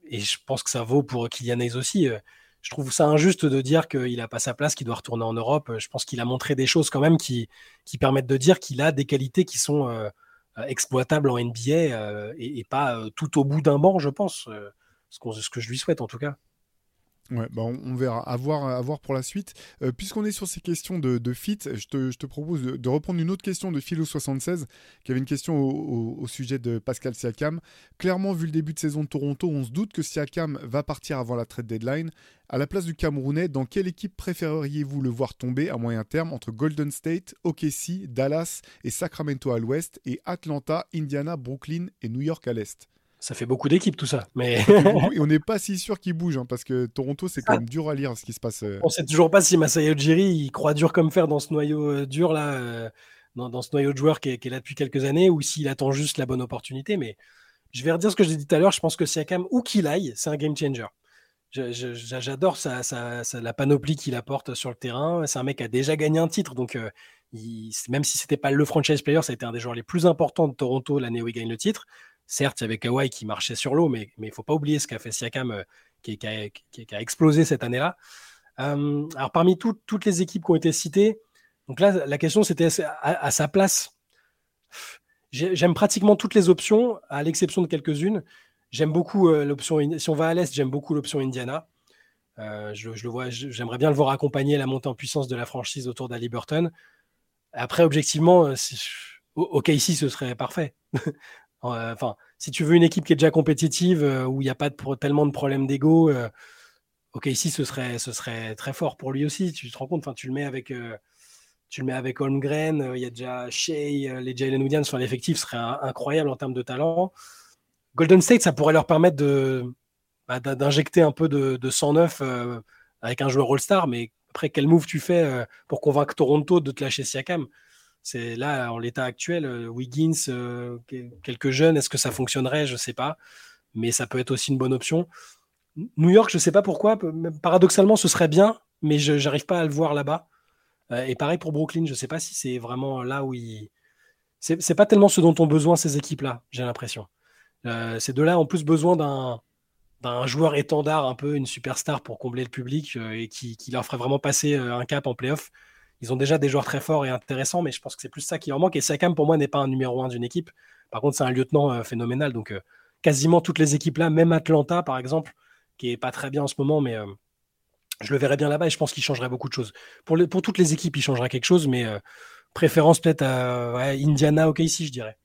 et je pense que ça vaut pour Kylian Hayes aussi. Je trouve ça injuste de dire qu'il n'a pas sa place, qu'il doit retourner en Europe. Je pense qu'il a montré des choses quand même qui, permettent de dire qu'il a des qualités qui sont euh, exploitables en NBA et, pas tout au bout d'un banc, je pense ce, que je lui souhaite en tout cas. Bah on, verra, à voir, pour la suite. Euh, puisqu'on est sur ces questions de, fit, je te, propose de, reprendre une autre question de Philo76, qui avait une question au, sujet de Pascal Siakam. Clairement, vu le début de saison de Toronto, on se doute que Siakam va partir avant la trade deadline. À la place du Camerounais, dans quelle équipe préféreriez-vous le voir tomber à moyen terme entre Golden State, OKC, Dallas et Sacramento à l'ouest, et Atlanta, Indiana, Brooklyn et New York à l'est? Ça fait beaucoup d'équipes tout ça. Mais on n'est pas si sûr qu'il bouge hein, parce que Toronto, c'est quand même dur à lire ce qui se passe. Euh. On sait toujours pas si Masai Ujiri il croit dur comme fer dans ce noyau euh, dur là, euh, dans, ce noyau de joueurs qui est, là depuis quelques années, ou s'il attend juste la bonne opportunité. Mais je vais redire ce que j'ai dit tout à l'heure. Je pense que Siakam, où qu'il aille, c'est un game changer. J'adore la panoplie qu'il apporte sur le terrain. C'est un mec qui a déjà gagné un titre, donc même si c'était pas le franchise player, ça a été un des joueurs les plus importants de Toronto l'année où il gagne le titre. Certes, il y avait Kawhi qui marchait sur l'eau, mais il ne faut pas oublier ce qu'a fait Siakam, euh, qui, a, explosé cette année-là. Euh, alors, parmi toutes les équipes qui ont été citées, donc là, la question c'était à, sa place. J'aime pratiquement toutes les options, à l'exception de quelques-unes. J'aime beaucoup euh, l'option. Si on va à l'est, j'aime beaucoup l'option Indiana. je, le vois, j'aimerais bien le voir accompagner la montée en puissance de la franchise autour d'Ali Burton. Après, objectivement, OK, ici, ce serait parfait. Euh, enfin, si tu veux une équipe qui est déjà compétitive, euh, où il n'y a pas tellement de problèmes d'ego, euh, ok, ici ce serait, très fort pour lui aussi. Tu te rends compte, enfin, tu le mets avec, tu le mets avec Holmgren, il y a déjà Shea, les Jalen Williams, enfin, l'effectif serait incroyable en termes de talent. Golden State, ça pourrait leur permettre bah, d'injecter un peu de, de 109 avec un joueur All-Star, mais après, quel move tu fais pour convaincre Toronto de te lâcher Siakam? C'est là, en l'état actuel, euh, Wiggins, euh, quelques jeunes, est-ce que ça fonctionnerait? Je ne sais pas. Mais ça peut être aussi une bonne option. New York, je ne sais pas pourquoi. Paradoxalement, ce serait bien, mais je n'arrive pas à le voir là-bas. Euh, et pareil pour Brooklyn, je ne sais pas si c'est vraiment là où il. C'est pas tellement ce dont ont besoin ces équipes-là, j'ai l'impression. ces deux-là ont plus besoin d'un joueur étendard, un peu une superstar pour combler le public et qui, qui, leur ferait vraiment passer un cap en playoff ils ont déjà des joueurs très forts et intéressants, mais je pense que c'est plus ça qui leur manque. Et Siakam, pour moi, n'est pas un numéro un d'une équipe. Par contre, c'est un lieutenant euh, phénoménal. Donc, euh, quasiment toutes les équipes là, même Atlanta, par exemple, qui est pas très bien en ce moment, mais euh, je le verrais bien là-bas et je pense qu'il changerait beaucoup de choses. Pour, pour toutes les équipes, il changerait quelque chose, mais préférence peut-être à Indiana, OK, ici, je dirais.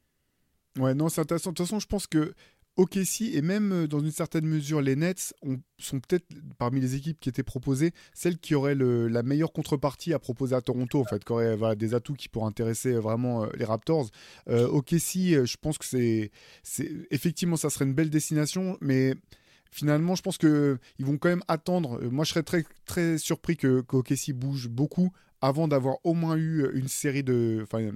Ouais, non, c'est intéressant. De toute façon, je pense que OKC et même euh, dans une certaine mesure les Nets sont peut-être parmi les équipes qui étaient proposées celles qui auraient la meilleure contrepartie à proposer à Toronto en fait, qui auraient des atouts qui pourraient intéresser euh, vraiment euh, les Raptors. OKC, je pense que c'est effectivement ça serait une belle destination, mais finalement, je pense qu'ils vont quand même attendre. Moi, je serais très, très surpris que bouge beaucoup avant d'avoir au moins eu une série de. Enfin,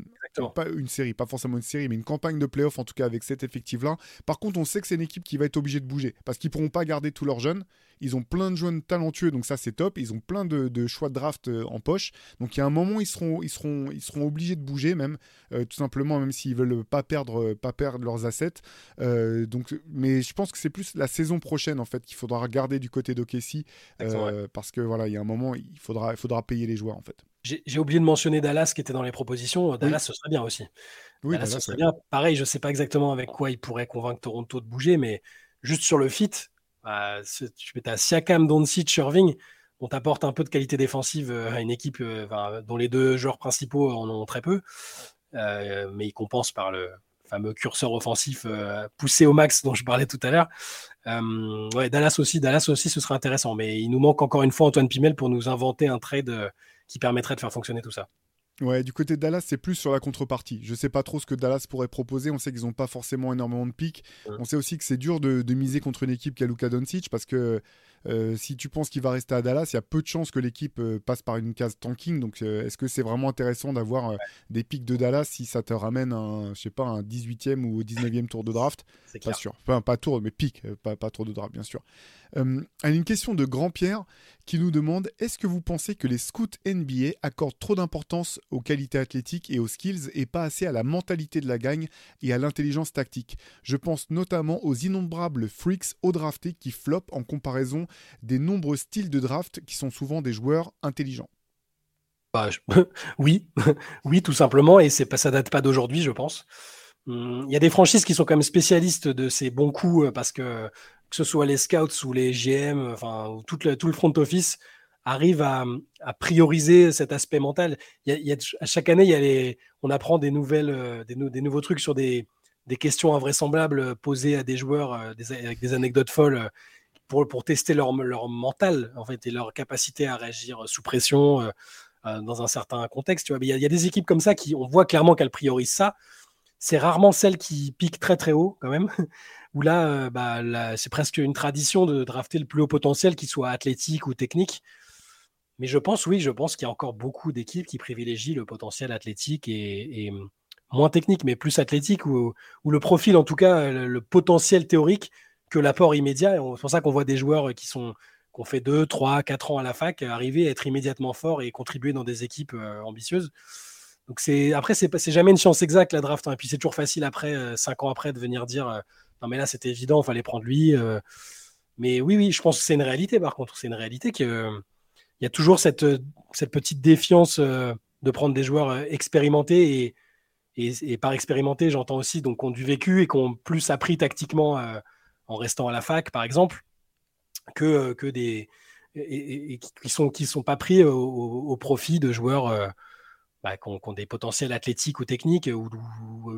pas une série, pas forcément une série, mais une campagne de playoff, en tout cas avec cet effectif-là. Par contre, on sait que c'est une équipe qui va être obligée de bouger parce qu'ils pourront pas garder tous leurs jeunes. Ils ont plein de jeunes talentueux, donc ça c'est top. Ils ont plein de, choix de draft euh, en poche. Donc il y a un moment, ils seront, ils seront, ils seront obligés de bouger même, euh, tout simplement, même s'ils veulent pas perdre, euh, pas perdre leurs assets. donc, mais je pense que c'est plus la saison prochaine en fait qu'il faudra regarder du côté d'Okessi parce que voilà, il y a un moment, il faudra, il faudra payer les joueurs en fait. J'ai oublié de mentionner Dallas qui était dans les propositions. Dallas, ce serait bien aussi. Oui, Dallas, ce serait bien. Pareil, je ne sais pas exactement avec quoi il pourrait convaincre Toronto de bouger, mais juste sur le fit, bah, tu as Siakam, Doncic, Irving, on t'apporte un peu de qualité défensive euh, à une équipe euh, dont les deux joueurs principaux en ont très peu, euh, mais ils compensent par le fameux curseur offensif poussé au max dont je parlais tout à l'heure. Dallas aussi, Dallas aussi, ce serait intéressant, mais il nous manque encore une fois Antoine Pimel pour nous inventer un trade qui permettrait de faire fonctionner tout ça. Ouais, du côté de Dallas, c'est plus sur la contrepartie. Je sais pas trop ce que Dallas pourrait proposer. On sait qu'ils n'ont pas forcément énormément de pics. On sait aussi que c'est dur de, de, miser contre une équipe qui a Luka Doncic parce que euh, si tu penses qu'il va rester à Dallas, il y a peu de chances que l'équipe euh, passe par une case tanking. Donc, euh, est-ce que c'est vraiment intéressant d'avoir des pics de Dallas si ça te ramène un, je sais pas, un 18e ou 19e tour de draft? Pas sûr. Enfin, pas tour, mais pic, pas, pas tour de draft, bien sûr. Euh, une question de Grand-Pierre qui nous demande Est-ce que vous pensez que les scouts NBA accordent trop d'importance aux qualités athlétiques et aux skills et pas assez à la mentalité de la gagne et à l'intelligence tactique? Je pense notamment aux innombrables freaks au drafté qui flopent en comparaison des nombreux styles de draft qui sont souvent des joueurs intelligents. Bah, oui, oui, tout simplement, et c'est pas, ça date pas d'aujourd'hui, je pense. Hum, il y a des franchises qui sont quand même spécialistes de ces bons coups euh, parce que que ce soit les scouts ou les GM, enfin tout le, tout le front office arrive à, prioriser cet aspect mental. Il y a, à chaque année, il y a les, on apprend des nouvelles, euh, des, nouveaux trucs sur des, des, questions invraisemblables posées à des joueurs euh, avec des anecdotes folles pour, tester leur, leur mental en fait et leur capacité à réagir sous pression dans un certain contexte. Tu vois. il, y a, des équipes comme ça qui, on voit clairement qu'elles priorisent ça. C'est rarement celles qui piquent très très haut quand même où là, bah, c'est presque une tradition de drafter le plus haut potentiel, qu'il soit athlétique ou technique. Mais je pense, oui, je pense qu'il y a encore beaucoup d'équipes qui privilégient le potentiel athlétique et, mmh, moins technique, mais plus athlétique, ou, le profil, en tout cas, le, potentiel théorique que l'apport immédiat. C'est pour ça qu'on voit des joueurs qui sont qui ont fait 2, 3, 4 ans à la fac arriver à être immédiatement forts et contribuer dans des équipes ambitieuses. Donc c'est après c'est c'est jamais une science exacte la draft hein. et puis c'est toujours facile après 5 ans après de venir dire non, mais là, c'était évident, il fallait prendre lui. Euh. mais oui, oui, je pense que c'est une réalité, par contre. C'est une réalité qu'il y a toujours cette, cette petite défiance euh, de prendre des joueurs euh, expérimentés et, et, par expérimentés, j'entends aussi donc ont du vécu et qui ont plus appris tactiquement en restant à la fac, par exemple, que, que des et, qui sont qui sont pas pris au profit de joueurs bah, qui, ont, des potentiels athlétiques ou techniques ou,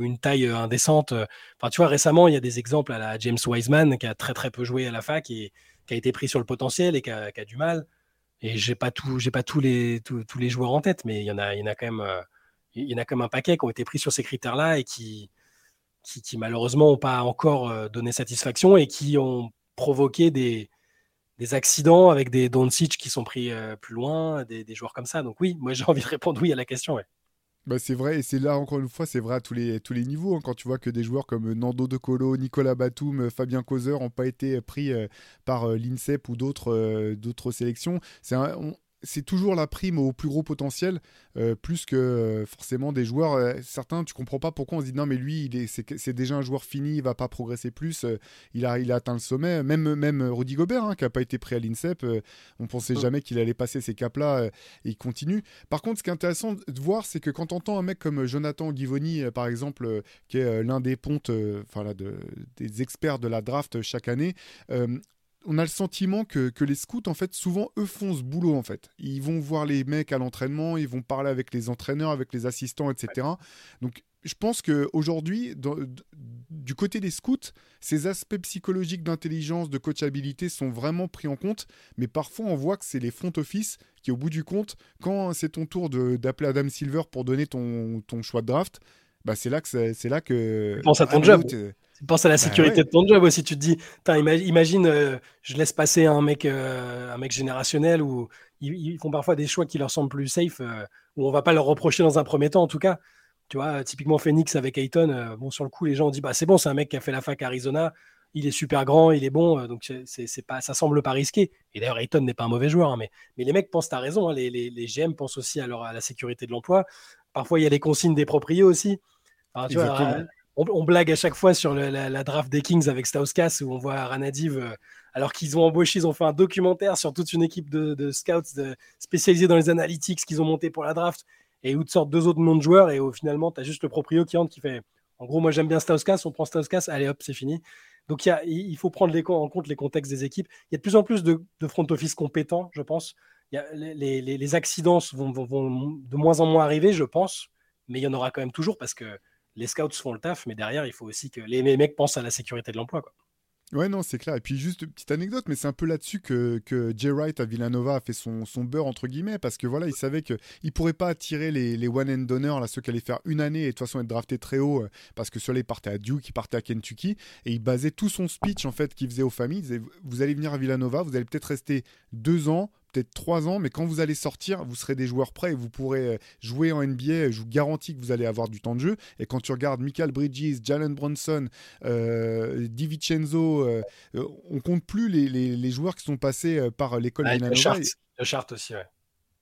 une taille euh, indécente. Enfin, tu vois, récemment, il y a des exemples à la James Wiseman qui a très très peu joué à la fac et qui a été pris sur le potentiel et qui a, du mal. Et j'ai pas tout, j'ai pas tous les tous, les joueurs en tête, mais il y en a, il y en a quand même, euh, il y en a comme un paquet qui ont été pris sur ces critères-là et qui, qui, malheureusement n'ont pas encore euh, donné satisfaction et qui ont provoqué des, accidents avec des Doncic qui sont pris euh, plus loin, des, joueurs comme ça. Donc oui, moi j'ai envie de répondre oui à la question. Bah c'est vrai, et c'est là encore une fois, c'est vrai à tous les, tous les niveaux. Hein. quand tu vois que des joueurs comme Nando De Colo, Nicolas Batum, Fabien Causeur n'ont pas été pris euh, par euh, l'INSEP ou d'autres d'autres sélections, c'est c'est toujours la prime au plus gros potentiel, euh, plus que euh, forcément des joueurs. Euh, certains, tu comprends pas pourquoi on se dit non, mais lui, il est, c'est, déjà un joueur fini, il va pas progresser plus. il, a, il a atteint le sommet. Même, même Rudy Gobert, hein, qui a pas été pris à l'INSEP, on pensait jamais qu'il allait passer ces caps-là et il continue. Par contre, ce qui est intéressant de voir, c'est que quand on entend un mec comme Jonathan Givoni, par exemple, qui est l'un des pontes, enfin de, des experts de la draft chaque année, on a le sentiment que, les scouts, en fait, souvent, eux font ce boulot, en fait. Ils vont voir les mecs à l'entraînement, ils vont parler avec les entraîneurs, avec les assistants, etc. Donc, je pense qu'aujourd'hui, du côté des scouts, ces aspects psychologiques d'intelligence, de coachabilité sont vraiment pris en compte. Mais parfois, on voit que c'est les front office qui, au bout du compte, quand c'est ton tour d'appeler Adam Silver pour donner ton, ton choix de draft, bah c'est là que c'est là que. À ton job. Pense à la bah sécurité de ton job aussi. Tu te dis, imagine, euh, je laisse passer un mec, euh, un mec générationnel où ils, font parfois des choix qui leur semblent plus safe, euh, où on va pas leur reprocher dans un premier temps, en tout cas. Tu vois, typiquement Phoenix avec Ayton, bon, sur le coup, les gens ont dit, bah, c'est bon, c'est un mec qui a fait la fac à Arizona, il est super grand, il est bon, donc c'est pas, ça semble pas risqué. Et d'ailleurs, Ayton n'est pas un mauvais joueur, hein, mais, mais les mecs pensent, tu as raison, hein, les, les, les, GM pensent aussi à, leur, à la sécurité de l'emploi. Parfois, il y a les consignes des propriétaires aussi. tu vois, on, blague à chaque fois sur la, draft des Kings avec Stauskas où on voit Ranadiv, euh, alors qu'ils ont embauché, ils ont fait un documentaire sur toute une équipe de, scouts spécialisés dans les analytics qu'ils ont monté pour la draft et où te sortent deux autres noms de joueurs et où finalement tu as juste le proprio qui entre qui fait en gros, moi j'aime bien Stauskas, on prend Stauskas, allez hop, c'est fini. Donc il faut prendre en compte les contextes des équipes. Il y a de plus en plus de, front office compétents, je pense. les, accidents vont, de moins en moins arriver, je pense, mais il y en aura quand même toujours parce que les scouts font le taf, mais derrière, il faut aussi que les, mecs pensent à la sécurité de l'emploi. Ouais, non, c'est clair. Et puis, juste une petite anecdote, mais c'est un peu là-dessus que, Jay Wright à Villanova a fait son, beurre, entre guillemets, parce que voilà, il savait qu'il ne pourrait pas attirer les, one-and donners, là, ceux qui allaient faire une année et de toute façon être draftés très haut, euh, parce que ceux-là, ils partaient à Duke, ils partaient à Kentucky, et il basait tout son speech, en fait, qu'il faisait aux familles. Il disait, vous allez venir à Villanova, vous allez peut-être rester deux ans, peut-être trois ans, mais quand vous allez sortir, vous serez des joueurs prêts et vous pourrez euh, jouer en NBA. Je vous garantis que vous allez avoir du temps de jeu. Et quand tu regardes Michael Bridges, Jalen Brunson, euh, DiVincenzo, euh, euh, on compte plus les, joueurs qui sont passés par l'école ouais, de Le chart aussi, ouais.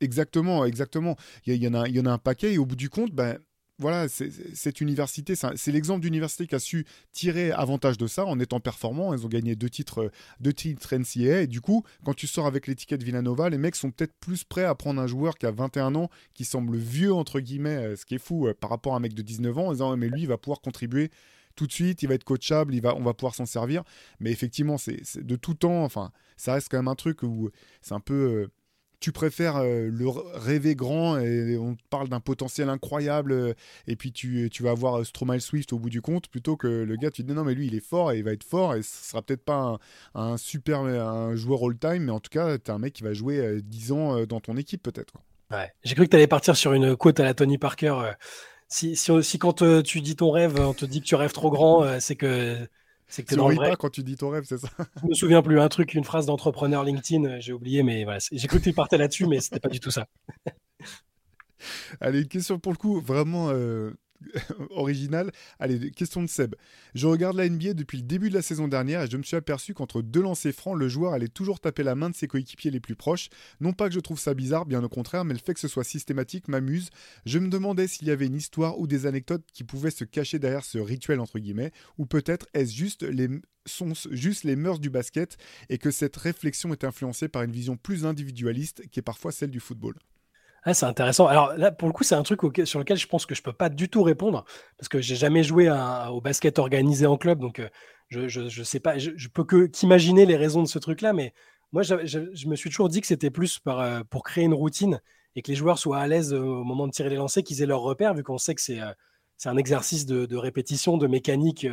Exactement, exactement. Il y, en a, il y en a un paquet et au bout du compte, ben, voilà, cette université, c'est l'exemple d'université qui a su tirer avantage de ça en étant performant. Ils ont gagné deux titres, deux titres NCAA. Et du coup, quand tu sors avec l'étiquette Villanova, les mecs sont peut-être plus prêts à prendre un joueur qui a 21 ans, qui semble vieux, entre guillemets, euh, ce qui est fou euh, par rapport à un mec de 19 ans, en disant, mais lui, il va pouvoir contribuer tout de suite, il va être coachable, il va, on va pouvoir s'en servir. Mais effectivement, c'est de tout temps, enfin, ça reste quand même un truc où c'est un peu euh, tu préfères euh, le rêver grand et on te parle d'un potentiel incroyable euh, et puis tu, vas avoir euh, Stromae Swift au bout du compte plutôt que le gars tu te dis non mais lui il est fort et il va être fort et ce sera peut-être pas un, super un joueur all-time mais en tout cas tu un mec qui va jouer 10 ans dans ton équipe peut-être. Ouais. J'ai cru que tu partir sur une quote à la Tony Parker. Si, si, quand tu dis ton rêve, on te dit que tu rêves trop grand, c'est que c'est que tu dans pas quand tu dis ton rêve, c'est ça? Je me souviens plus. Un truc, une phrase d'entrepreneur LinkedIn, euh, j'ai oublié, mais voilà. J'ai cru que tu partais là-dessus, mais c'était pas du tout ça. Allez, une question pour le coup, vraiment euh, original. Allez, question de Seb. Je regarde la NBA depuis le début de la saison dernière et je me suis aperçu qu'entre deux lancers francs, le joueur allait toujours taper la main de ses coéquipiers les plus proches. Non pas que je trouve ça bizarre, bien au contraire, mais le fait que ce soit systématique m'amuse. Je me demandais s'il y avait une histoire ou des anecdotes qui pouvaient se cacher derrière ce rituel entre guillemets, ou peut-être est-ce juste les sont juste les mœurs du basket et que cette réflexion est influencée par une vision plus individualiste qui est parfois celle du football. Ah, c'est intéressant. Alors là, pour le coup, c'est un truc sur lequel je pense que je peux pas du tout répondre parce que j'ai jamais joué au basket organisé en club, donc euh, je, je, sais pas. Je, peux qu'imaginer les raisons de ce truc-là, mais moi, je, me suis toujours dit que c'était plus euh, pour créer une routine et que les joueurs soient à l'aise au moment de tirer les lancers, qu'ils aient leur repère, vu qu'on sait que c'est euh, un exercice de, répétition, de mécanique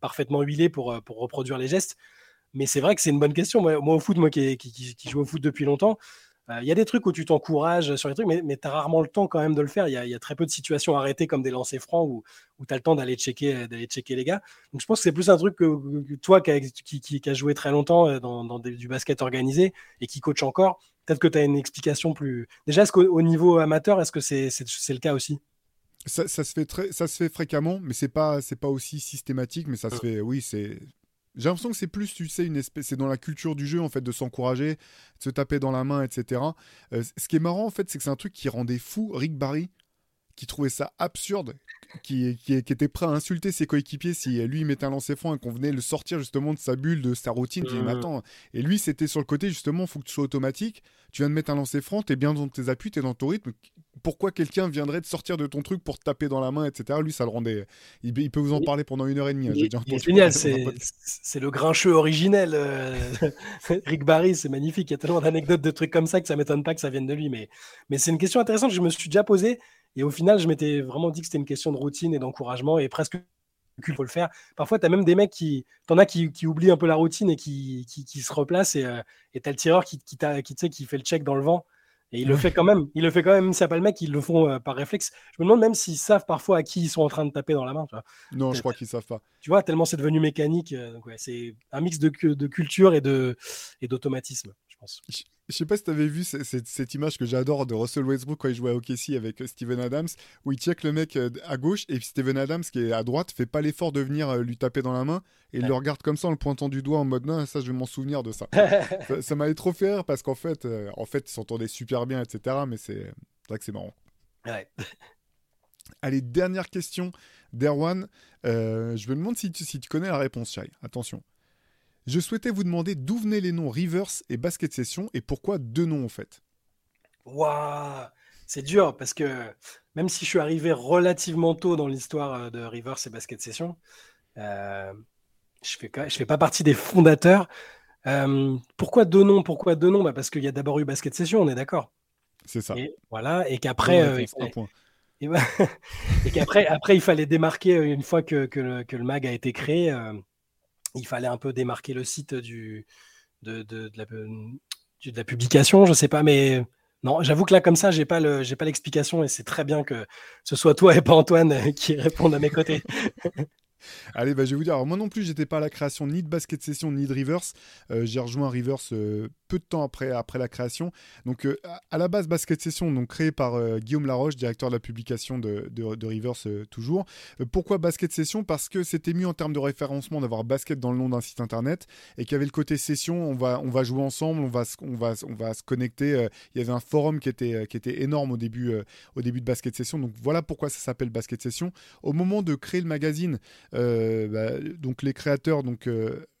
parfaitement huilé pour, reproduire les gestes. Mais c'est vrai que c'est une bonne question. Moi, au foot, moi qui, joue au foot depuis longtemps, euh, il y a des trucs où tu t'encourages sur les trucs, mais, tu as rarement le temps quand même de le faire. Il y, a très peu de situations arrêtées comme des lancers francs où, où tu as le temps d'aller checker, d'aller checker les gars. Donc je pense que c'est plus un truc que, toi qui as qui, joué très longtemps euh, dans, du basket organisé et qui coach encore, peut-être que tu as une explication plus. Déjà, est-ce qu'au niveau amateur, est-ce que c'est le cas aussi? Ça, se fait très, ça se fait fréquemment, mais c'est pas c'est pas aussi systématique, mais ça se mmh. fait. Oui, c'est j'ai l'impression que c'est plus, tu sais, une espèce, c'est dans la culture du jeu en fait de s'encourager, de se taper dans la main, etc. Euh, ce qui est marrant en fait, c'est que c'est un truc qui rendait fou Rick Barry, qui trouvait ça absurde, qui, qui, était prêt à insulter ses coéquipiers si lui mettait un lancer franc et qu'on venait le sortir justement de sa bulle, de sa routine. Mmh. Et lui, c'était sur le côté justement, faut que tu sois automatique. Tu viens de mettre un lancer franc, t'es bien dans tes appuis, t'es dans ton rythme pourquoi quelqu'un viendrait te sortir de ton truc pour te taper dans la main, etc. Lui, ça le rendait. Il, peut vous en parler pendant une heure et demie. Hein, c'est génial, c'est le grincheux originel. Euh, Rick Barry, c'est magnifique. Il y a tellement d'anecdotes, de trucs comme ça que ça m'étonne pas que ça vienne de lui. Mais, mais c'est une question intéressante que je me suis déjà posée. Et au final, je m'étais vraiment dit que c'était une question de routine et d'encouragement et presque qu'il faut le faire. Parfois, tu as même des mecs qui. T'en as qui, qui, oublient un peu la routine et qui, qui, se replacent. Et euh, tu as le tireur qui, qui, qui, qui fait le check dans le vent Et il le fait quand même. Il le fait quand même. C'est pas le mec, ils le font euh, par réflexe. Je me demande même s'ils savent parfois à qui ils sont en train de taper dans la main. Non, je crois qu'ils savent pas. Tu vois, tellement c'est devenu mécanique. Euh, c'est un mix de, de culture et d'automatisme, je pense. Je sais pas si tu avais vu cette, image que j'adore de Russell Westbrook quand il jouait à OKC avec euh, Steven Adams, où il check le mec à gauche et Steven Adams qui est à droite fait pas l'effort de venir lui taper dans la main et il le regarde comme ça en le pointant du doigt en mode non, ça je vais m'en souvenir de ça. ça m'avait trop fait rire parce qu'en fait, en fait, ils s'entendaient super bien, etc. Mais c'est vrai que c'est marrant. Allez, dernière question d'Erwan. Euh, je me demande si tu, si tu connais la réponse, Chai. Attention. Je souhaitais vous demander d'où venaient les noms Rivers et Basket Session et pourquoi deux noms en fait. Waouh C'est dur parce que même si je suis arrivé relativement tôt dans l'histoire euh, de Rivers et Basket Session, euh, je fais, je fais pas partie des fondateurs. pourquoi deux noms Pourquoi deux noms? Bah Parce qu'il y a d'abord eu Basket Session, on est d'accord. C'est ça. Et, voilà, et qu'après, et, qu'après, après, il fallait démarquer une fois que, que, le, mag a été créé, il fallait un peu démarquer le site du, de, la, publication, je sais pas, mais non, j'avoue que là, comme ça, j'ai pas pas l'explication et c'est très bien que ce soit toi et pas Antoine qui répondent à mes côtés. Allez, bah, je vais vous dire, alors, moi non plus, j'étais pas à la création ni de Basket Session ni de Rivers. Euh, j'ai rejoint Rivers euh, peu de temps après, après la création. Donc, euh, à la base, Basket Session, donc créé par Guillaume Laroche, directeur de la publication de, de, Rivers toujours. pourquoi Basket Session? Parce que c'était mieux en termes de référencement d'avoir basket dans le nom d'un site internet et qu'il y avait le côté session, on va, on va jouer ensemble, on va, on va, on va se connecter. Il y avait un forum qui était, qui était énorme au début, au début de Basket Session. Donc, voilà pourquoi ça s'appelle Basket Session. Au moment de créer le magazine, bah, donc les créateurs, donc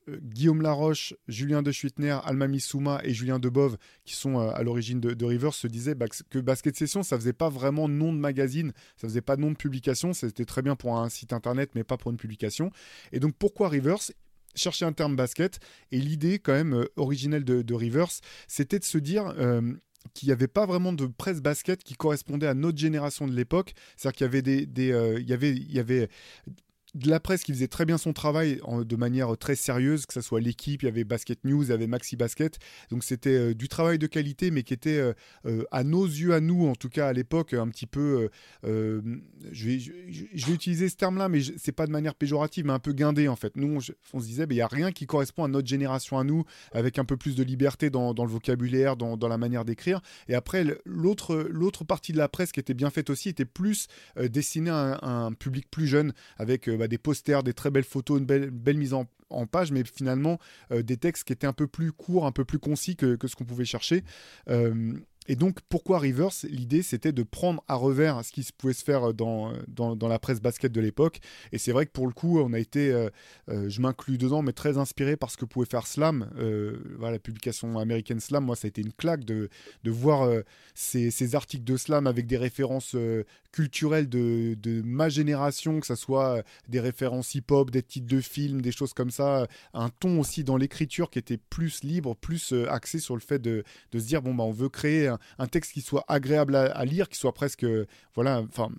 euh, Guillaume Laroche, Julien de Schuitner, Alma Missouma et Julien Debove, qui sont euh, à l'origine de, Rivers, se disaient que Basket Session, ça faisait pas vraiment nom de magazine, ça faisait pas nom de publication, c'était très bien pour un site internet, mais pas pour une publication. Et donc pourquoi Rivers? Chercher un terme basket et l'idée quand même originelle de, Rivers, c'était de se dire qu'il n'y avait pas vraiment de presse basket qui correspondait à notre génération de l'époque. C'est-à-dire qu'il y avait des, il y avait de la presse qui faisait très bien son travail de manière très sérieuse, que ce soit l'équipe, il y avait Basket News, il y avait Maxi Basket. Donc c'était euh, du travail de qualité, mais qui était euh, euh, à nos yeux, à nous, en tout cas à l'époque, un petit peu. je, vais, je, vais, utiliser ce terme-là, mais c'est pas de manière péjorative, mais un peu guindé en fait. Nous, on, se disait, il n'y a rien qui correspond à notre génération, à nous, avec un peu plus de liberté dans, le vocabulaire, dans, la manière d'écrire. Et après, l'autre partie de la presse qui était bien faite aussi était plus destinée à un, public plus jeune, avec bah, des posters, des très belles photos, une belle, mise en, page, mais finalement euh, des textes qui étaient un peu plus courts, un peu plus concis que, ce qu'on pouvait chercher. Euh, et donc, pourquoi Rivers L'idée, c'était de prendre à revers ce qui pouvait se faire dans, dans, la presse basket de l'époque. Et c'est vrai que pour le coup, on a été, euh, je m'inclus dedans, mais très inspiré par ce que pouvait faire Slam. voilà, la publication américaine Slam, moi, ça a été une claque de, de voir ces, ces, articles de Slam avec des références culturel de, de, ma génération, que ce soit des références hip-hop, des titres de films, des choses comme ça, un ton aussi dans l'écriture qui était plus libre, plus euh, axé sur le fait de, de se dire bon bah on veut créer texte qui soit agréable à, lire, qui soit presque voilà, enfin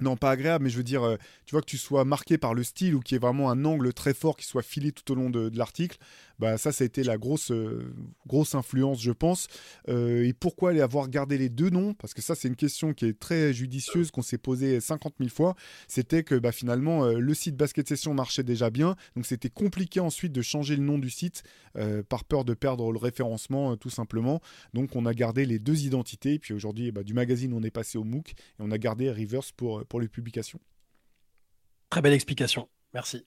non pas agréable, mais je veux dire, euh, tu vois que tu sois marqué par le style ou qu'il y ait vraiment un angle très fort qui soit filé tout au long de l'article bah, ça, ça a été la grosse, euh, grosse influence, je pense. Euh, et pourquoi avoir gardé les deux noms? Parce que ça, c'est une question qui est très judicieuse, qu'on s'est posée 50 000 fois. C'était que bah, finalement, euh, le site Basket Session marchait déjà bien. Donc, c'était compliqué ensuite de changer le nom du site par peur de perdre le référencement, tout simplement. Donc, on a gardé les deux identités. Et puis aujourd'hui, bah, du magazine, on est passé au MOOC et on a gardé Reverse pour, pour les publications. Très belle explication. Merci.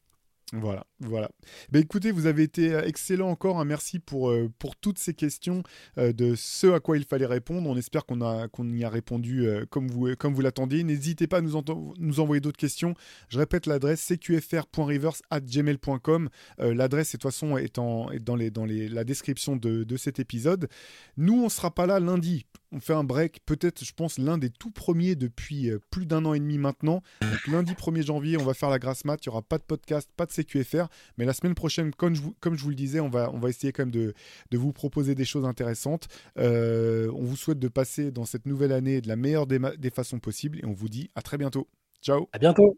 Voilà, voilà. Ben écoutez, vous avez été euh, excellent encore. un Merci pour, euh, pour toutes ces questions euh, de ce à quoi il fallait répondre. On espère qu'on y a répondu comme vous comme vous l'attendiez. N'hésitez pas à nous, nous envoyer d'autres questions. Je répète l'adresse cqfr.rivers@gmail.com. l'adresse de toute façon est, en, est dans les dans les, la description de, de cet épisode. Nous, on sera pas là lundi on fait un break, peut-être, je pense, l'un des tout premiers depuis plus d'un an et demi maintenant. Donc, lundi 1er janvier, on va faire la grasse mat. Il n'y aura pas de podcast, pas de Mais la semaine prochaine, comme je vous, le disais, on va, on va essayer quand même de, vous proposer des choses intéressantes. Euh, on vous souhaite de passer dans cette nouvelle année de la meilleure des, des façons possibles. Et on vous dit à très bientôt. Ciao. À bientôt.